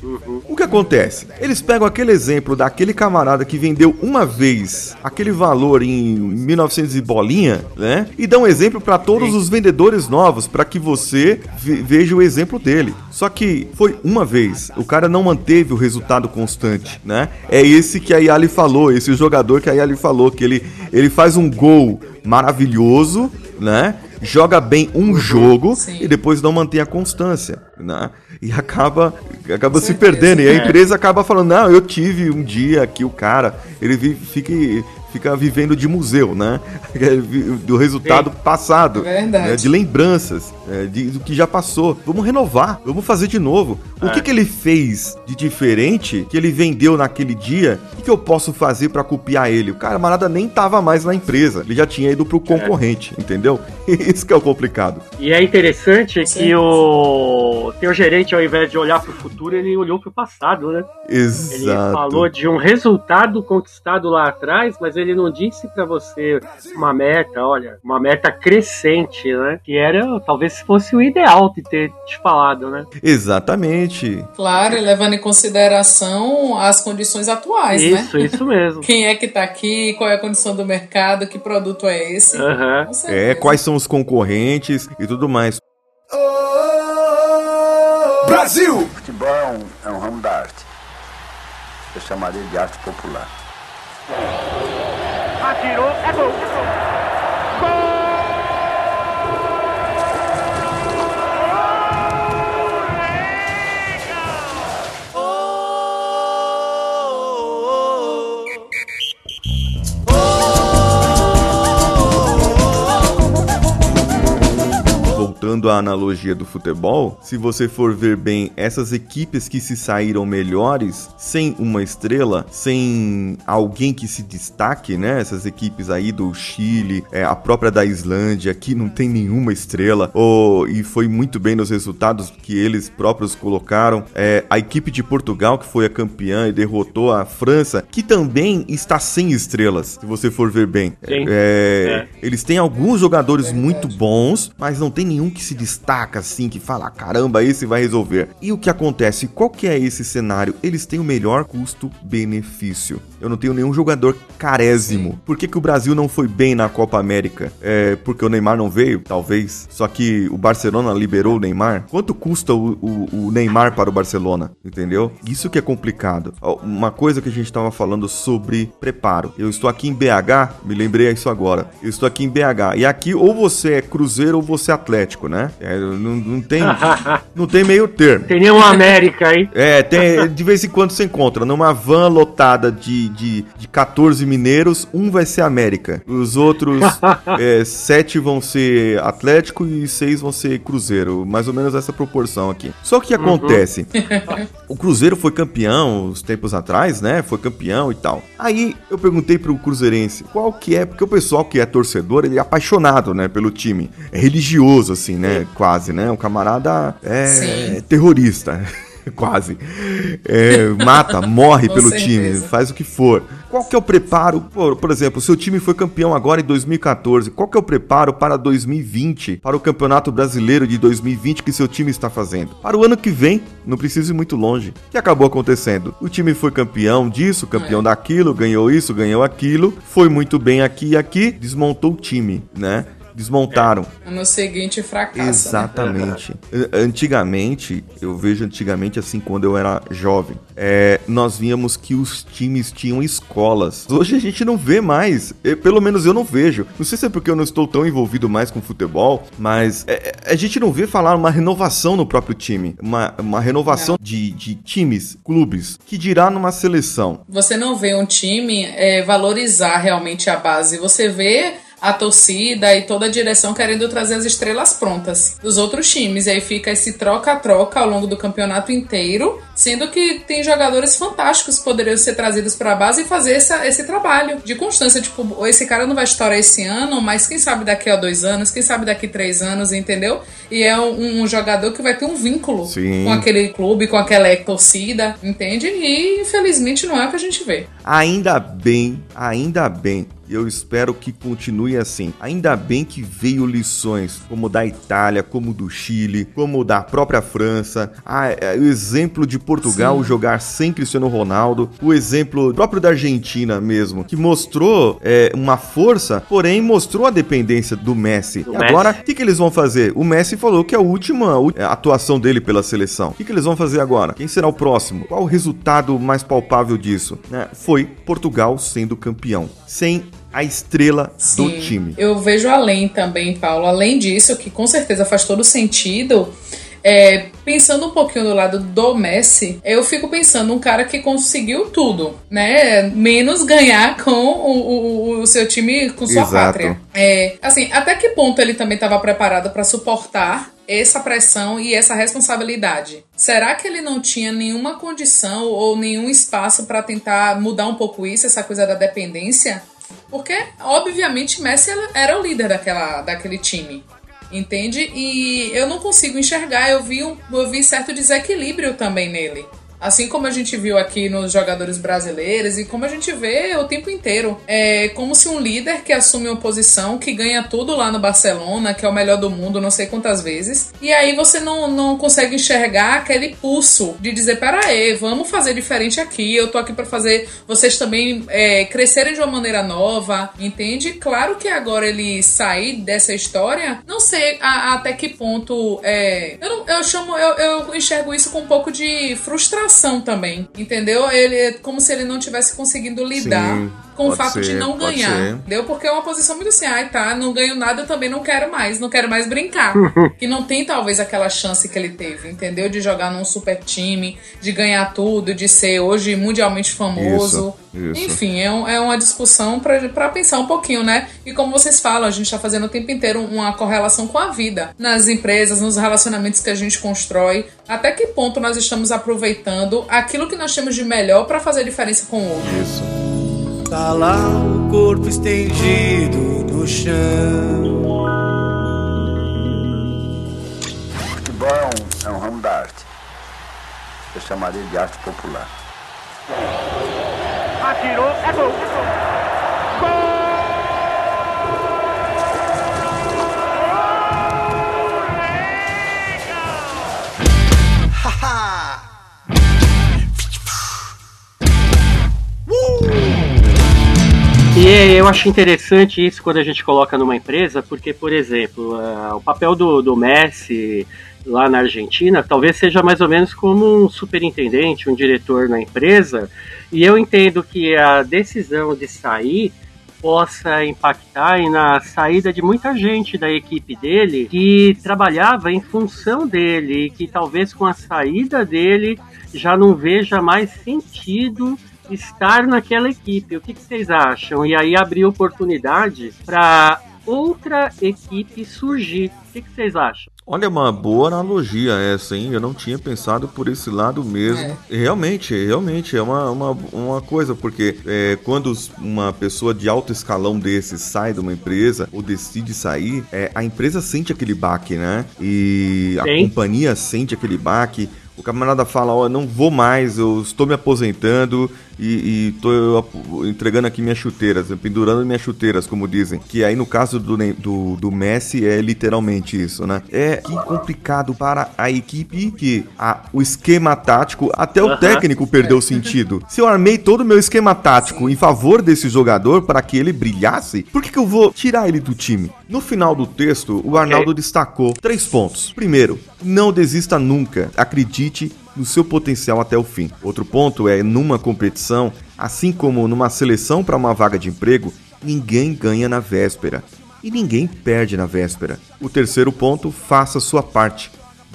O que acontece? Eles pegam aquele exemplo daquele camarada que vendeu uma vez aquele valor em 1900 e bolinha, né? E dão exemplo para todos os vendedores novos, para que você ve- veja o exemplo dele. Só que foi uma vez, o cara não manteve o resultado constante, né? É esse que a Yali falou, esse jogador que a Yali falou, que ele, ele faz um gol maravilhoso, né? Joga bem um jogo Sim. e depois não mantém a constância, né? E acaba, acaba se certeza. perdendo. E a empresa acaba falando: Não, eu tive um dia aqui o cara, ele fica, fica vivendo de museu, né? Do resultado passado, Verdade. né? de lembranças, né? de, do que já passou. Vamos renovar, vamos fazer de novo. O que, que ele fez de diferente que ele vendeu naquele dia? O que, que eu posso fazer pra copiar ele? O camarada nem tava mais na empresa, ele já tinha ido pro concorrente, entendeu? Isso que é o complicado. E é interessante que Sim. o teu gerente, ao invés de olhar para o futuro, ele olhou para o passado, né? Ele Exato. falou de um resultado conquistado lá atrás, mas ele não disse para você uma meta, olha, uma meta crescente, né? Que era, talvez fosse o ideal de ter te falado, né? Exatamente. Claro, e levando em consideração as condições atuais, né? Isso, isso mesmo. Quem é que tá aqui, qual é a condição do mercado, que produto é esse. Certeza. É, quais são os concorrentes e tudo mais. Brasil! Futebol é um, é um ramo da arte. Eu chamaria de arte popular. Atirou, é gol. Voltando à analogia do futebol, se você for ver bem essas equipes que se saíram melhores sem uma estrela, sem alguém que se destaque, né? Essas equipes aí do Chile, é, a própria da Islândia, que não tem nenhuma estrela, ou, e foi muito bem nos resultados que eles próprios colocaram. É, a equipe de Portugal, que foi a campeã e derrotou a França, que também está sem estrelas, se você for ver bem. É, é. Eles têm alguns jogadores muito bons, mas não tem nenhum que se destaca assim, que fala, caramba, esse vai resolver. E o que acontece? Qual que é esse cenário? Eles têm o melhor custo-benefício. Eu não tenho nenhum jogador carésimo. Por que, que o Brasil não foi bem na Copa América? É porque o Neymar não veio? Talvez. Só que o Barcelona liberou o Neymar. Quanto custa o, o, o Neymar para o Barcelona? Entendeu? Isso que é complicado. Uma coisa que a gente estava falando sobre preparo. Eu estou aqui em BH, me lembrei isso agora. Eu estou aqui em BH. E aqui ou você é Cruzeiro ou você é Atlético, né? É, não, não, tem. não tem meio termo. Tem nenhuma América aí. É, tem, de vez em quando você encontra numa van lotada de, de, de 14 mineiros, um vai ser América. Os outros é, sete vão ser Atlético e seis vão ser Cruzeiro. Mais ou menos essa proporção aqui. Só que o que uhum. acontece? o Cruzeiro foi campeão uns tempos atrás, né? Foi campeão e tal. Aí eu perguntei pro Cruzeirense qual que é, porque o pessoal que é torcedor, ele é apaixonado, né, pelo time. É religioso, assim, né? Quase, né? Um camarada é Sim. terrorista. quase. É, mata, morre pelo certeza. time, faz o que for. Qual que é o preparo? Por, por exemplo, seu time foi campeão agora em 2014. Qual que é o preparo para 2020, para o Campeonato Brasileiro de 2020 que seu time está fazendo? Para o ano que vem, não precisa ir muito longe. O que acabou acontecendo? O time foi campeão disso, campeão é. daquilo, ganhou isso, ganhou aquilo, foi muito bem aqui e aqui, desmontou o time, né? Desmontaram. É. No seguinte fracassa. Né? Exatamente. Né? Antigamente, eu vejo antigamente assim quando eu era jovem, é, nós víamos que os times tinham escolas. Hoje a gente não vê mais. pelo menos eu não vejo. Não sei se é porque eu não estou tão envolvido mais com futebol, mas é, é a gente não vê falar uma renovação no próprio time. Uma, uma renovação de, de times, clubes, que dirá numa seleção. Você não vê um time é, valorizar realmente a base. Você vê a torcida e toda a direção querendo trazer as estrelas prontas dos outros times. E aí fica esse troca-troca ao longo do campeonato inteiro, sendo que tem jogadores fantásticos que poderiam ser trazidos para a base e fazer essa, esse trabalho de constância. Tipo, esse cara não vai estourar esse ano, mas quem sabe daqui a dois anos, quem sabe daqui a três anos, entendeu? E é um, um jogador que vai ter um vínculo Sim. com aquele clube, com aquela torcida, entende? E infelizmente não é o que a gente vê. Ainda bem, ainda bem e eu espero que continue assim. Ainda bem que veio lições como da Itália, como do Chile, como da própria França, ah, é, o exemplo de Portugal Sim. jogar sem Cristiano Ronaldo, o exemplo próprio da Argentina mesmo, que mostrou é, uma força, porém mostrou a dependência do Messi. Do e agora, o que, que eles vão fazer? O Messi falou que é a última atuação dele pela seleção. O que, que eles vão fazer agora? Quem será o próximo? Qual o resultado mais palpável disso? É, foi Portugal sendo campeão. Sem a estrela Sim, do time. Eu vejo além também, Paulo. Além disso, que com certeza faz todo sentido. É, pensando um pouquinho do lado do Messi, eu fico pensando um cara que conseguiu tudo, né? Menos ganhar com o, o, o seu time, com sua Exato. pátria. É, assim, até que ponto ele também estava preparado para suportar essa pressão e essa responsabilidade. Será que ele não tinha nenhuma condição ou nenhum espaço para tentar mudar um pouco isso, essa coisa da dependência? Porque, obviamente, Messi era o líder daquela, daquele time. Entende? E eu não consigo enxergar. Eu vi, um, eu vi certo desequilíbrio também nele. Assim como a gente viu aqui nos jogadores brasileiros e como a gente vê o tempo inteiro. É como se um líder que assume uma posição, que ganha tudo lá no Barcelona, que é o melhor do mundo, não sei quantas vezes, e aí você não, não consegue enxergar aquele pulso de dizer: peraí, vamos fazer diferente aqui, eu tô aqui para fazer vocês também é, crescerem de uma maneira nova, entende? Claro que agora ele sair dessa história, não sei a, a até que ponto. É, eu, eu chamo, eu, eu enxergo isso com um pouco de frustração também, entendeu? Ele é como se ele não tivesse conseguindo lidar Sim, com o fato ser, de não ganhar, ser. entendeu? Porque é uma posição muito assim, ai tá, não ganho nada, eu também não quero mais, não quero mais brincar. que não tem talvez aquela chance que ele teve, entendeu? De jogar num super time, de ganhar tudo, de ser hoje mundialmente famoso. Isso. Isso. Enfim, é, um, é uma discussão para pensar um pouquinho, né? E como vocês falam, a gente está fazendo o tempo inteiro uma correlação com a vida, nas empresas, nos relacionamentos que a gente constrói. Até que ponto nós estamos aproveitando aquilo que nós temos de melhor para fazer diferença com o outro? Isso. Tá lá o corpo estendido no chão. Futebol é um, é um ramo da arte. Eu chamaria de arte popular. Atirou, é gol, é gol. E eu acho interessante isso quando a gente coloca numa empresa, porque, por exemplo, uh, o papel do, do Messi lá na Argentina talvez seja mais ou menos como um superintendente, um diretor na empresa, e eu entendo que a decisão de sair possa impactar na saída de muita gente da equipe dele que trabalhava em função dele e que talvez com a saída dele já não veja mais sentido estar naquela equipe. O que, que vocês acham? E aí abrir oportunidade para outra equipe surgir. O que, que vocês acham? Olha, uma boa analogia essa, hein? Eu não tinha pensado por esse lado mesmo. É. Realmente, realmente, é uma, uma, uma coisa, porque é, quando uma pessoa de alto escalão desse sai de uma empresa ou decide sair, é, a empresa sente aquele baque, né? E a Sim. companhia sente aquele baque o camarada fala, ó, oh, não vou mais, eu estou me aposentando e, estou entregando aqui minhas chuteiras, pendurando minhas chuteiras, como dizem. Que aí no caso do, do, do Messi é literalmente isso, né? É que complicado para a equipe que a, o esquema tático, até o técnico perdeu o sentido. Se eu armei todo o meu esquema tático em favor desse jogador para que ele brilhasse, por que, que eu vou tirar ele do time? No final do texto, o Arnaldo destacou três pontos. Primeiro, não desista nunca. Acredite no seu potencial até o fim. Outro ponto é, numa competição, assim como numa seleção para uma vaga de emprego, ninguém ganha na véspera e ninguém perde na véspera. O terceiro ponto, faça sua parte.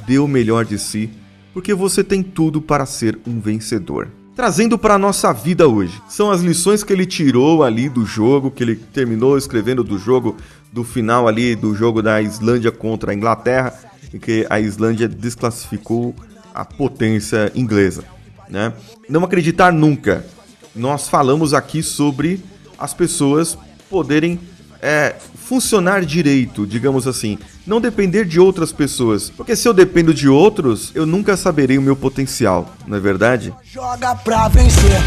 Dê o melhor de si, porque você tem tudo para ser um vencedor. Trazendo para a nossa vida hoje, são as lições que ele tirou ali do jogo, que ele terminou escrevendo do jogo, do final ali do jogo da Islândia contra a Inglaterra, em que a Islândia desclassificou a potência inglesa. Né? Não acreditar nunca. Nós falamos aqui sobre as pessoas poderem é, funcionar direito, digamos assim. Não depender de outras pessoas. Porque se eu dependo de outros, eu nunca saberei o meu potencial, não é verdade? Joga pra vencer.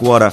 Agora,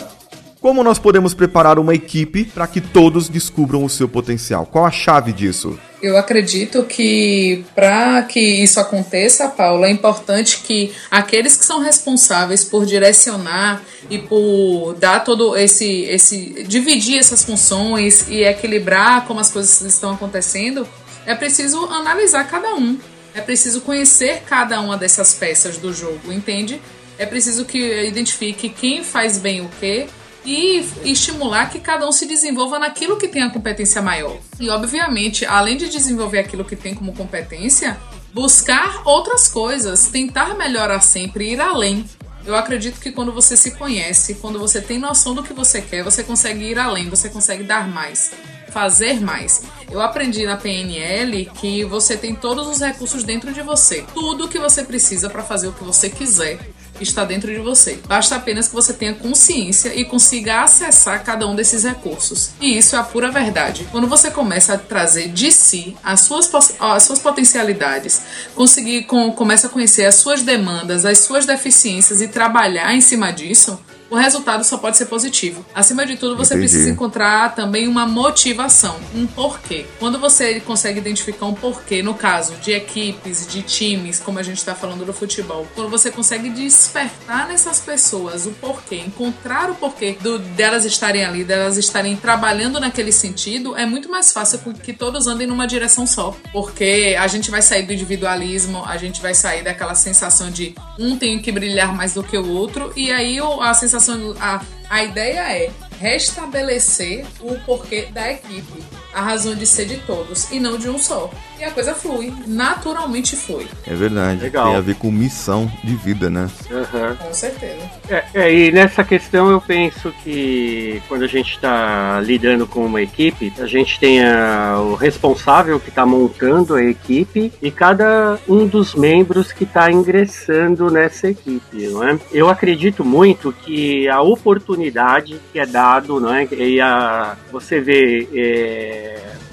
como nós podemos preparar uma equipe para que todos descubram o seu potencial? Qual a chave disso? Eu acredito que para que isso aconteça, Paulo, é importante que aqueles que são responsáveis por direcionar e por dar todo esse esse dividir essas funções e equilibrar como as coisas estão acontecendo, é preciso analisar cada um. É preciso conhecer cada uma dessas peças do jogo, entende? É preciso que identifique quem faz bem o quê e estimular que cada um se desenvolva naquilo que tem a competência maior. E, obviamente, além de desenvolver aquilo que tem como competência, buscar outras coisas, tentar melhorar sempre, ir além. Eu acredito que quando você se conhece, quando você tem noção do que você quer, você consegue ir além, você consegue dar mais, fazer mais. Eu aprendi na PNL que você tem todos os recursos dentro de você, tudo o que você precisa para fazer o que você quiser está dentro de você. Basta apenas que você tenha consciência e consiga acessar cada um desses recursos. E isso é a pura verdade. Quando você começa a trazer de si as suas, as suas potencialidades, conseguir com, começa a conhecer as suas demandas, as suas deficiências e trabalhar em cima disso, o resultado só pode ser positivo. Acima de tudo, você Entendi. precisa encontrar também uma motivação, um porquê. Quando você consegue identificar um porquê, no caso de equipes, de times, como a gente está falando do futebol, quando você consegue despertar nessas pessoas o porquê, encontrar o porquê do, delas estarem ali, delas estarem trabalhando naquele sentido, é muito mais fácil que todos andem numa direção só. Porque a gente vai sair do individualismo, a gente vai sair daquela sensação de um tem que brilhar mais do que o outro, e aí a sensação, a, a ideia é restabelecer o porquê da equipe, a razão de ser de todos e não de um só. E a coisa flui, naturalmente flui, É verdade. Legal. Tem a ver com missão de vida, né? Aham. com certeza. É, é, e nessa questão eu penso que quando a gente está lidando com uma equipe, a gente tem a- o responsável que está montando a equipe e cada um dos membros que está ingressando nessa equipe, não é? Eu acredito muito que a oportunidade que é dado, não é? E a, você vê é,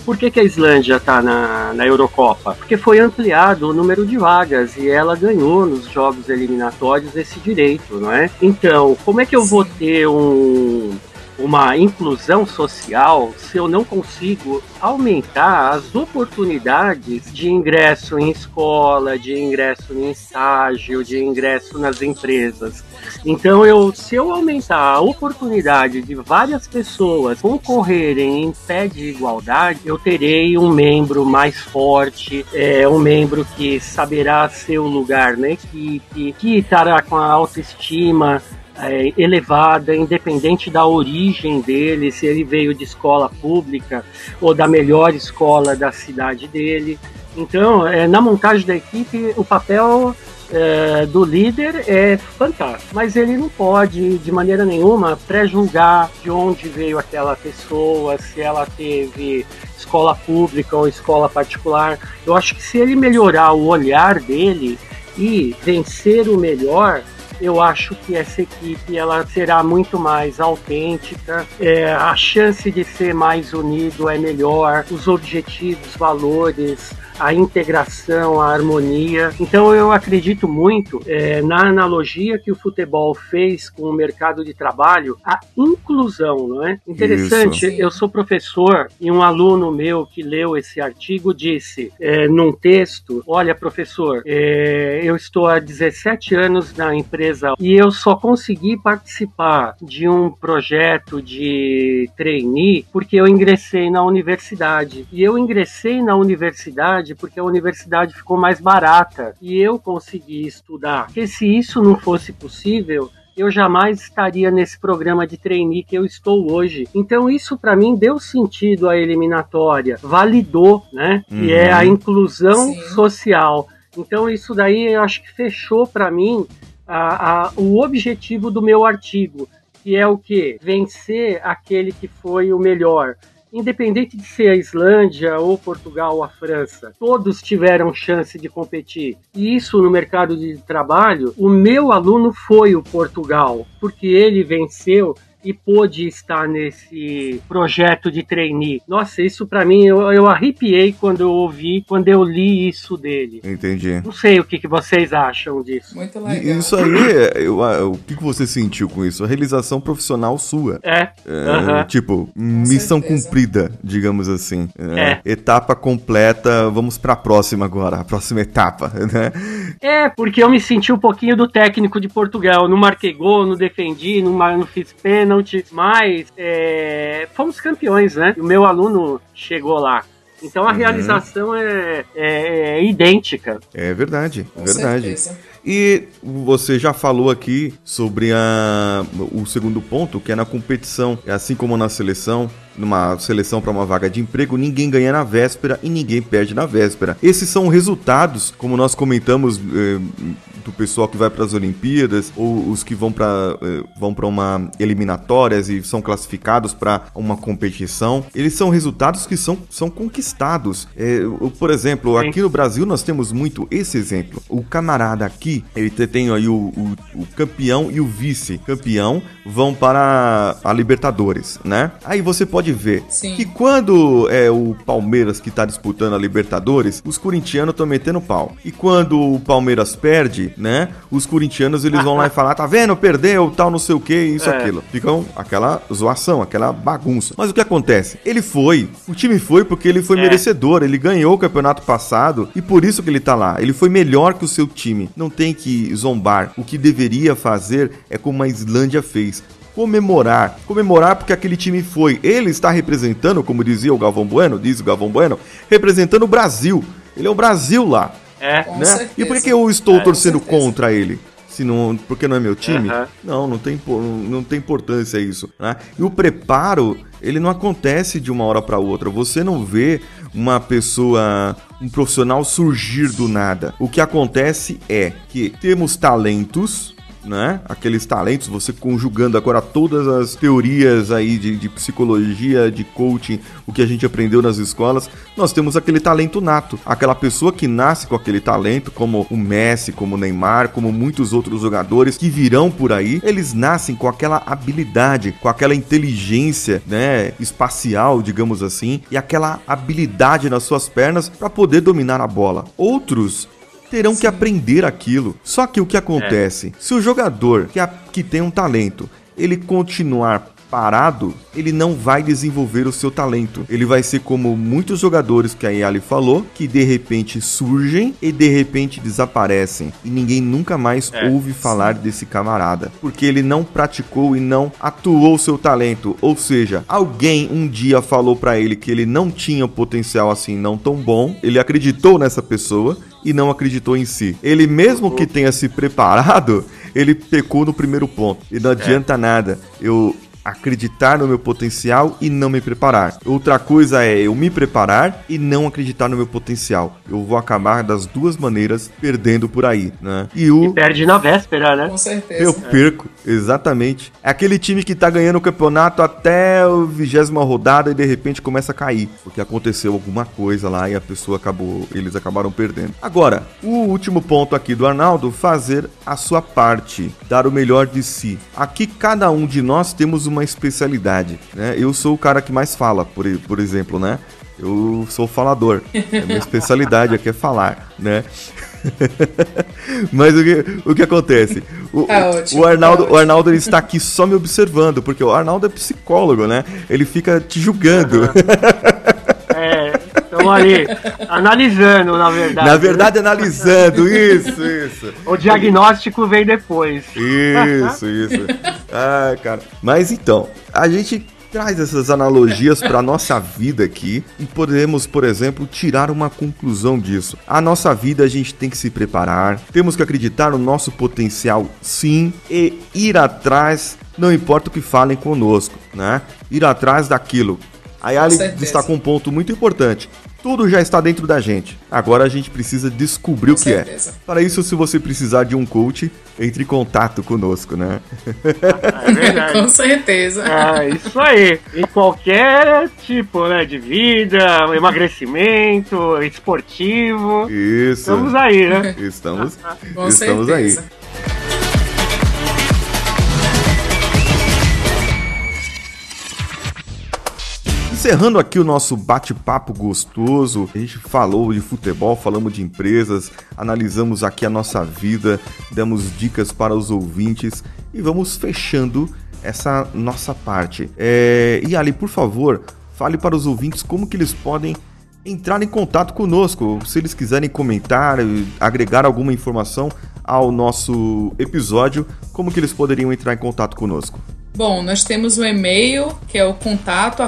por que, que a Islândia está na, na Eurocopa? Porque foi ampliado o número de vagas e ela ganhou nos jogos eliminatórios esse direito, não é? Então, como é que eu vou ter um, uma inclusão social se eu não consigo aumentar as oportunidades de ingresso em escola, de ingresso em estágio, de ingresso nas empresas? Então, eu, se eu aumentar a oportunidade de várias pessoas concorrerem em pé de igualdade, eu terei um membro mais forte, é, um membro que saberá seu lugar na equipe, que estará com a autoestima é, elevada, independente da origem dele, se ele veio de escola pública ou da melhor escola da cidade dele. Então, é, na montagem da equipe, o papel é, do líder é fantástico, mas ele não pode, de maneira nenhuma, pré-julgar de onde veio aquela pessoa, se ela teve escola pública ou escola particular. Eu acho que se ele melhorar o olhar dele e vencer o melhor, eu acho que essa equipe ela será muito mais autêntica, é, a chance de ser mais unido é melhor, os objetivos, valores, a integração, a harmonia. Então eu acredito muito é, na analogia que o futebol fez com o mercado de trabalho, a inclusão, não é? Interessante, Isso. eu sou professor e um aluno meu que leu esse artigo disse é, num texto, olha professor, é, eu estou há 17 anos na empresa e eu só consegui participar de um projeto de trainee porque eu ingressei na universidade. E eu ingressei na universidade porque a universidade ficou mais barata e eu consegui estudar. Porque se isso não fosse possível, eu jamais estaria nesse programa de trainee que eu estou hoje. Então isso para mim deu sentido à eliminatória, validou, né? Que é a inclusão Sim. social. Então isso daí eu acho que fechou para mim a- a- o objetivo do meu artigo, que é o que vencer aquele que foi o melhor. Independente de ser a Islândia ou Portugal ou a França, todos tiveram chance de competir. E isso no mercado de trabalho, o meu aluno foi o Portugal, porque ele venceu e pôde estar nesse projeto de trainee. Nossa, isso para mim eu, eu arrepiei quando eu ouvi, quando eu li isso dele. Entendi. Não sei o que, que vocês acham disso. Muito legal. Isso aí, é- eu- o que que você sentiu com isso? A realização profissional sua. É. É, aham. Tipo, missão certeza. cumprida, digamos assim. É. Etapa completa, vamos pra próxima agora, a próxima etapa, né? É, porque eu me senti um pouquinho do técnico de Portugal. Não marquei gol, não defendi, não, mar- não fiz pênalti, mas é, fomos campeões, né? E o meu aluno chegou lá. Então a Uhum. realização é, é- é idêntica. É verdade, Com verdade. certeza. E você já falou aqui sobre a, o segundo ponto, que é na competição, é assim como na seleção, numa seleção para uma vaga de emprego, ninguém ganha na véspera e ninguém perde na véspera. Esses são resultados, como nós comentamos eh, do pessoal que vai para as Olimpíadas ou os que vão para vão para uma eliminatórias e são classificados para uma competição. Eles são resultados que são, são conquistados. O- por exemplo, aqui no Brasil nós temos muito esse exemplo. O camarada aqui, ele te- tem aí o, o- o campeão e o vice-campeão vão para a Libertadores, né? Aí você pode ver Sim. que quando é o Palmeiras que tá disputando a Libertadores, os corintianos estão metendo pau. E quando o Palmeiras perde, né? Os corintianos eles vão lá e falar, tá vendo? Perdeu, tal, não sei o que, isso, É. aquilo. Ficam aquela zoação, aquela bagunça. Mas o que acontece? Ele foi, o time foi porque ele foi É. merecedor, ele ganhou o campeonato passado e por isso que ele tá lá. Ele foi melhor que o seu time. Não tem que zombar. O que deveria fazer é como a Islândia fez comemorar. Comemorar porque aquele time foi. Ele está representando, como dizia o Galvão Bueno, diz o Galvão Bueno, representando o Brasil. Ele é o Brasil lá. É. Né? certeza. E por que eu estou É, torcendo contra ele? Se não, porque não é meu time? Aham. Não, não tem, não tem importância isso. Né? E o preparo, ele não acontece de uma hora para outra. Você não vê uma pessoa, um profissional surgir do nada. O que acontece é que temos talentos. Né? Aqueles talentos, você conjugando agora todas as teorias aí de, de psicologia, de coaching, o que a gente aprendeu nas escolas, nós temos aquele talento nato. Aquela pessoa que nasce com aquele talento, como o Messi, como o Neymar, como muitos outros jogadores que virão por aí, eles nascem com aquela habilidade, com aquela inteligência, né, espacial, digamos assim, e aquela habilidade nas suas pernas para poder dominar a bola. Outros terão que aprender aquilo. Só que o que acontece? Se o jogador que, a- que tem um talento, ele continuar parado, ele não vai desenvolver o seu talento. Ele vai ser como muitos jogadores que a Yali falou, que de repente surgem e de repente desaparecem. E ninguém nunca mais É, ouve falar desse camarada. Porque ele não praticou e não atuou o seu talento. Ou seja, alguém um dia falou pra ele que ele não tinha um potencial assim não tão bom. Ele acreditou nessa pessoa e não acreditou em si. Ele mesmo que tenha se preparado, ele pecou no primeiro ponto. E não adianta nada eu acreditar no meu potencial e não me preparar. Outra coisa é eu me preparar e não acreditar no meu potencial. Eu vou acabar das duas maneiras perdendo por aí, né? E o Perde na véspera, né? Com certeza. eu perco, exatamente. É aquele time que tá ganhando o campeonato até o vigésima rodada e de repente começa a cair. Porque aconteceu alguma coisa lá e a pessoa acabou. Eles acabaram perdendo. Agora, o último ponto aqui do Arnaldo: fazer a sua parte, dar o melhor de si. Aqui cada um de nós temos uma especialidade. Né? Eu sou o cara que mais fala, por, por exemplo, né? Eu sou falador. A minha especialidade aqui é falar, né? Mas o que, o que acontece? O, Tá o- ótimo, o Arnaldo, tá o Arnaldo ele está aqui só me observando, porque o Arnaldo é psicólogo, né? Ele fica te julgando. É, estão ali analisando, na verdade. Na verdade, analisando. Isso, isso. O diagnóstico vem depois. Isso, isso. Ah, cara. Mas então, a gente traz essas analogias para nossa vida aqui e podemos, por exemplo, tirar uma conclusão disso. A nossa vida a gente tem que se preparar, temos que acreditar no nosso potencial, sim, e ir atrás, não importa o que falem conosco, né? Ir atrás daquilo. A Yali certeza. destacou um ponto muito importante. Tudo já está dentro da gente. Agora a gente precisa descobrir Com o que é. certeza. Para isso, se você precisar de um coach, entre em contato conosco, né? É verdade. Com certeza. É, isso aí. Em qualquer tipo, né? De vida, emagrecimento, esportivo. Isso. Estamos aí, né? Estamos, Com estamos aí. Encerrando aqui o nosso bate-papo gostoso, a gente falou de futebol, falamos de empresas, analisamos aqui a nossa vida, demos dicas para os ouvintes e vamos fechando essa nossa parte. É... E Ali, por favor, fale para os ouvintes como que eles podem entrar em contato conosco, se eles quiserem comentar, agregar alguma informação ao nosso episódio, como que eles poderiam entrar em contato conosco? Bom, nós temos o e-mail, que é o contato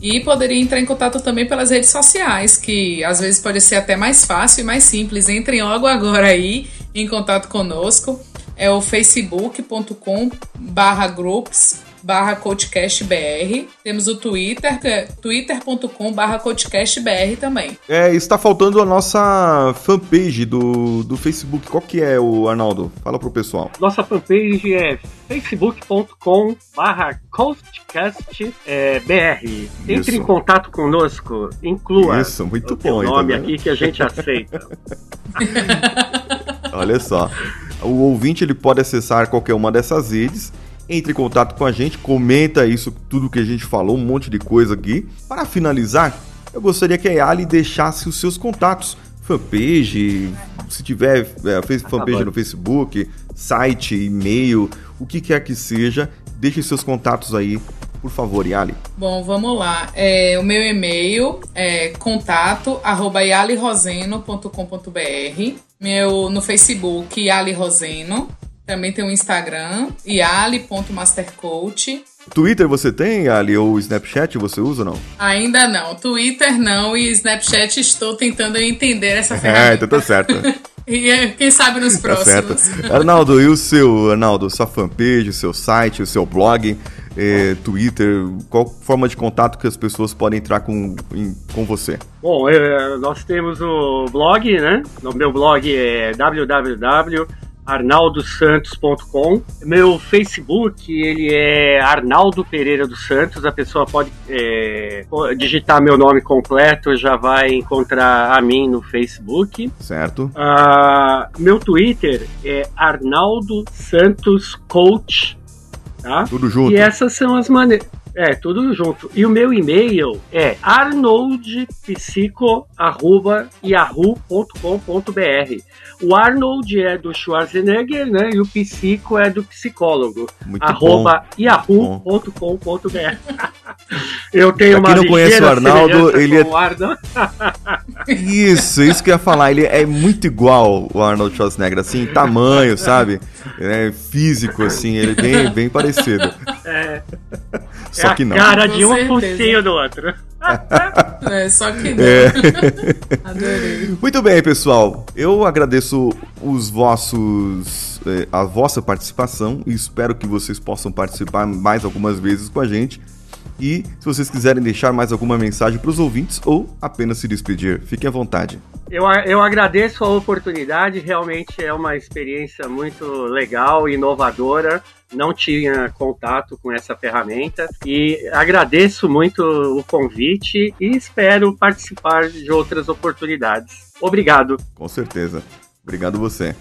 e poderia entrar em contato também pelas redes sociais, que às vezes pode ser até mais fácil e mais simples. Entrem logo agora aí em contato conosco. É o facebook.com barra groups barra coachcastbr. Temos o Twitter, que é twitter.com barra coachcastbr também. É, está faltando a nossa fanpage do, do Facebook. Qual que é, o Arnaldo? Fala pro pessoal. Nossa fanpage é facebook.com barra coachcast é, BR. Entre Isso. em contato conosco, inclua Isso, muito o bom, nome entendeu? aqui que a gente aceita. Olha só. O ouvinte ele pode acessar qualquer uma dessas redes entre em contato com a gente, comenta isso, tudo que a gente falou, um monte de coisa aqui. Para finalizar, eu gostaria que a Yali deixasse os seus contatos, fanpage, se tiver é, fanpage no Facebook, site, e-mail, o que quer que seja, deixe seus contatos aí por favor, Yali. Bom, vamos lá. É, o meu e-mail é contato arroba yaliroseno.com.br. Meu no Facebook, Yali Roseno. Também tem o Instagram, yali.mastercoach. Twitter você tem, Ali, ou Snapchat você usa ou não? Ainda não. Twitter não e Snapchat estou tentando entender essa ferramenta. É, então tá certo. e eh, quem sabe nos tá próximos. Certo. Arnaldo, e o seu, Arnaldo, sua fanpage, o seu site, o seu blog, eh, Twitter, qual forma de contato que as pessoas podem entrar com, em, com você? Bom, é, nós temos o blog, né? O meu blog é www arnaldosantos.com. Meu Facebook, ele é Arnaldo Pereira dos Santos. A pessoa pode é, digitar meu nome completo, já vai encontrar a mim no Facebook. Certo. Uh, meu Twitter é Arnaldo Santos Coach. Tá? Tudo junto. E essas são as maneiras. É, tudo junto. E o meu e-mail é arnoldpsico.yahoo.com.br. O Arnold é do Schwarzenegger, né? E o psico é do psicólogo. Muito arroba yahoo.com.br. Eu tenho pra quem não conhece o Arnaldo, ele é. Arnold. isso, isso que eu ia falar. Ele é muito igual o Arnold Schwarzenegger, assim, tamanho, sabe? É físico, assim, ele é bem, bem parecido. É. Só é que não. cara de um focinho do outro. É, só que não. É. Adorei. Muito bem, pessoal. Eu agradeço os vossos eh, a vossa participação e espero que vocês possam participar mais algumas vezes com a gente. E se vocês quiserem deixar mais alguma mensagem para os ouvintes ou apenas se despedir, fiquem à vontade. Eu, eu agradeço a oportunidade, realmente é uma experiência muito legal, inovadora. Não tinha contato com essa ferramenta e agradeço muito o convite e espero participar de outras oportunidades. Obrigado. Com certeza. Obrigado você.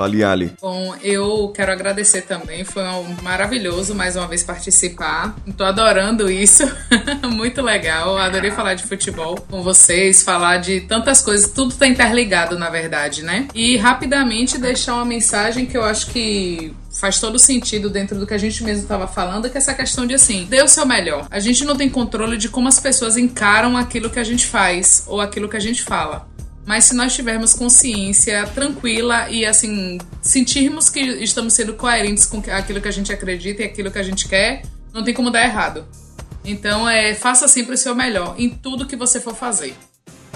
Fale, Ali. Bom, eu quero agradecer também. Foi um maravilhoso mais uma vez participar. Estou adorando isso. Muito legal. Adorei falar de futebol com vocês, falar de tantas coisas. Tudo está interligado, na verdade, né? E rapidamente deixar uma mensagem que eu acho que faz todo sentido dentro do que a gente mesmo estava falando, que é essa questão de assim, dê o seu melhor. A gente não tem controle de como as pessoas encaram aquilo que a gente faz ou aquilo que a gente fala. Mas se nós tivermos consciência tranquila e assim sentirmos que estamos sendo coerentes com aquilo que a gente acredita e aquilo que a gente quer, não tem como dar errado. Então, é, faça sempre o seu melhor em tudo que você for fazer.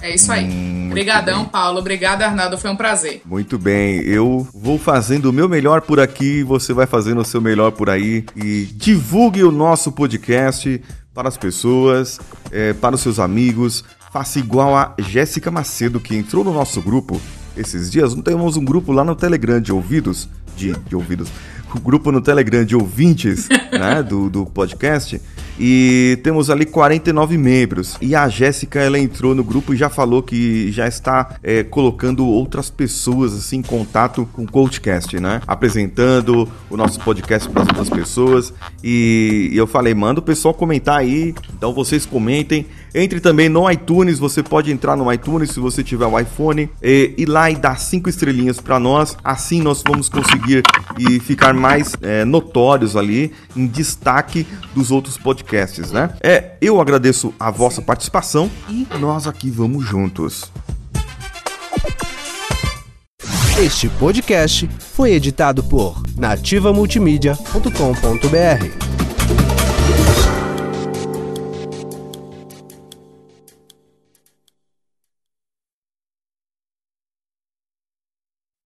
É isso aí. Hum, Obrigadão, Paulo. Obrigado, Arnaldo. Foi um prazer. Muito bem. Eu vou fazendo o meu melhor por aqui, você vai fazendo o seu melhor por aí. E divulgue o nosso podcast para as pessoas, é, para os seus amigos, faça igual a Jéssica Macedo, que entrou no nosso grupo esses dias. Não temos um grupo lá no Telegram de ouvidos, de, de ouvidos, o grupo no Telegram de ouvintes né, do, do podcast. E temos ali 49 membros. E a Jéssica, ela entrou no grupo e já falou que já está é, colocando outras pessoas assim em contato com o Coachcast, né? Apresentando o nosso podcast para as outras pessoas. E, e eu falei, manda o pessoal comentar aí. Então vocês comentem. Entre também no iTunes, você pode entrar no iTunes se você tiver o iPhone e ir lá e dar cinco estrelinhas para nós. Assim nós vamos conseguir e ficar mais é, notórios ali, em destaque dos outros podcasts, né? É, eu agradeço a vossa participação e nós aqui vamos juntos. Este podcast foi editado por nativamultimídia.com.br.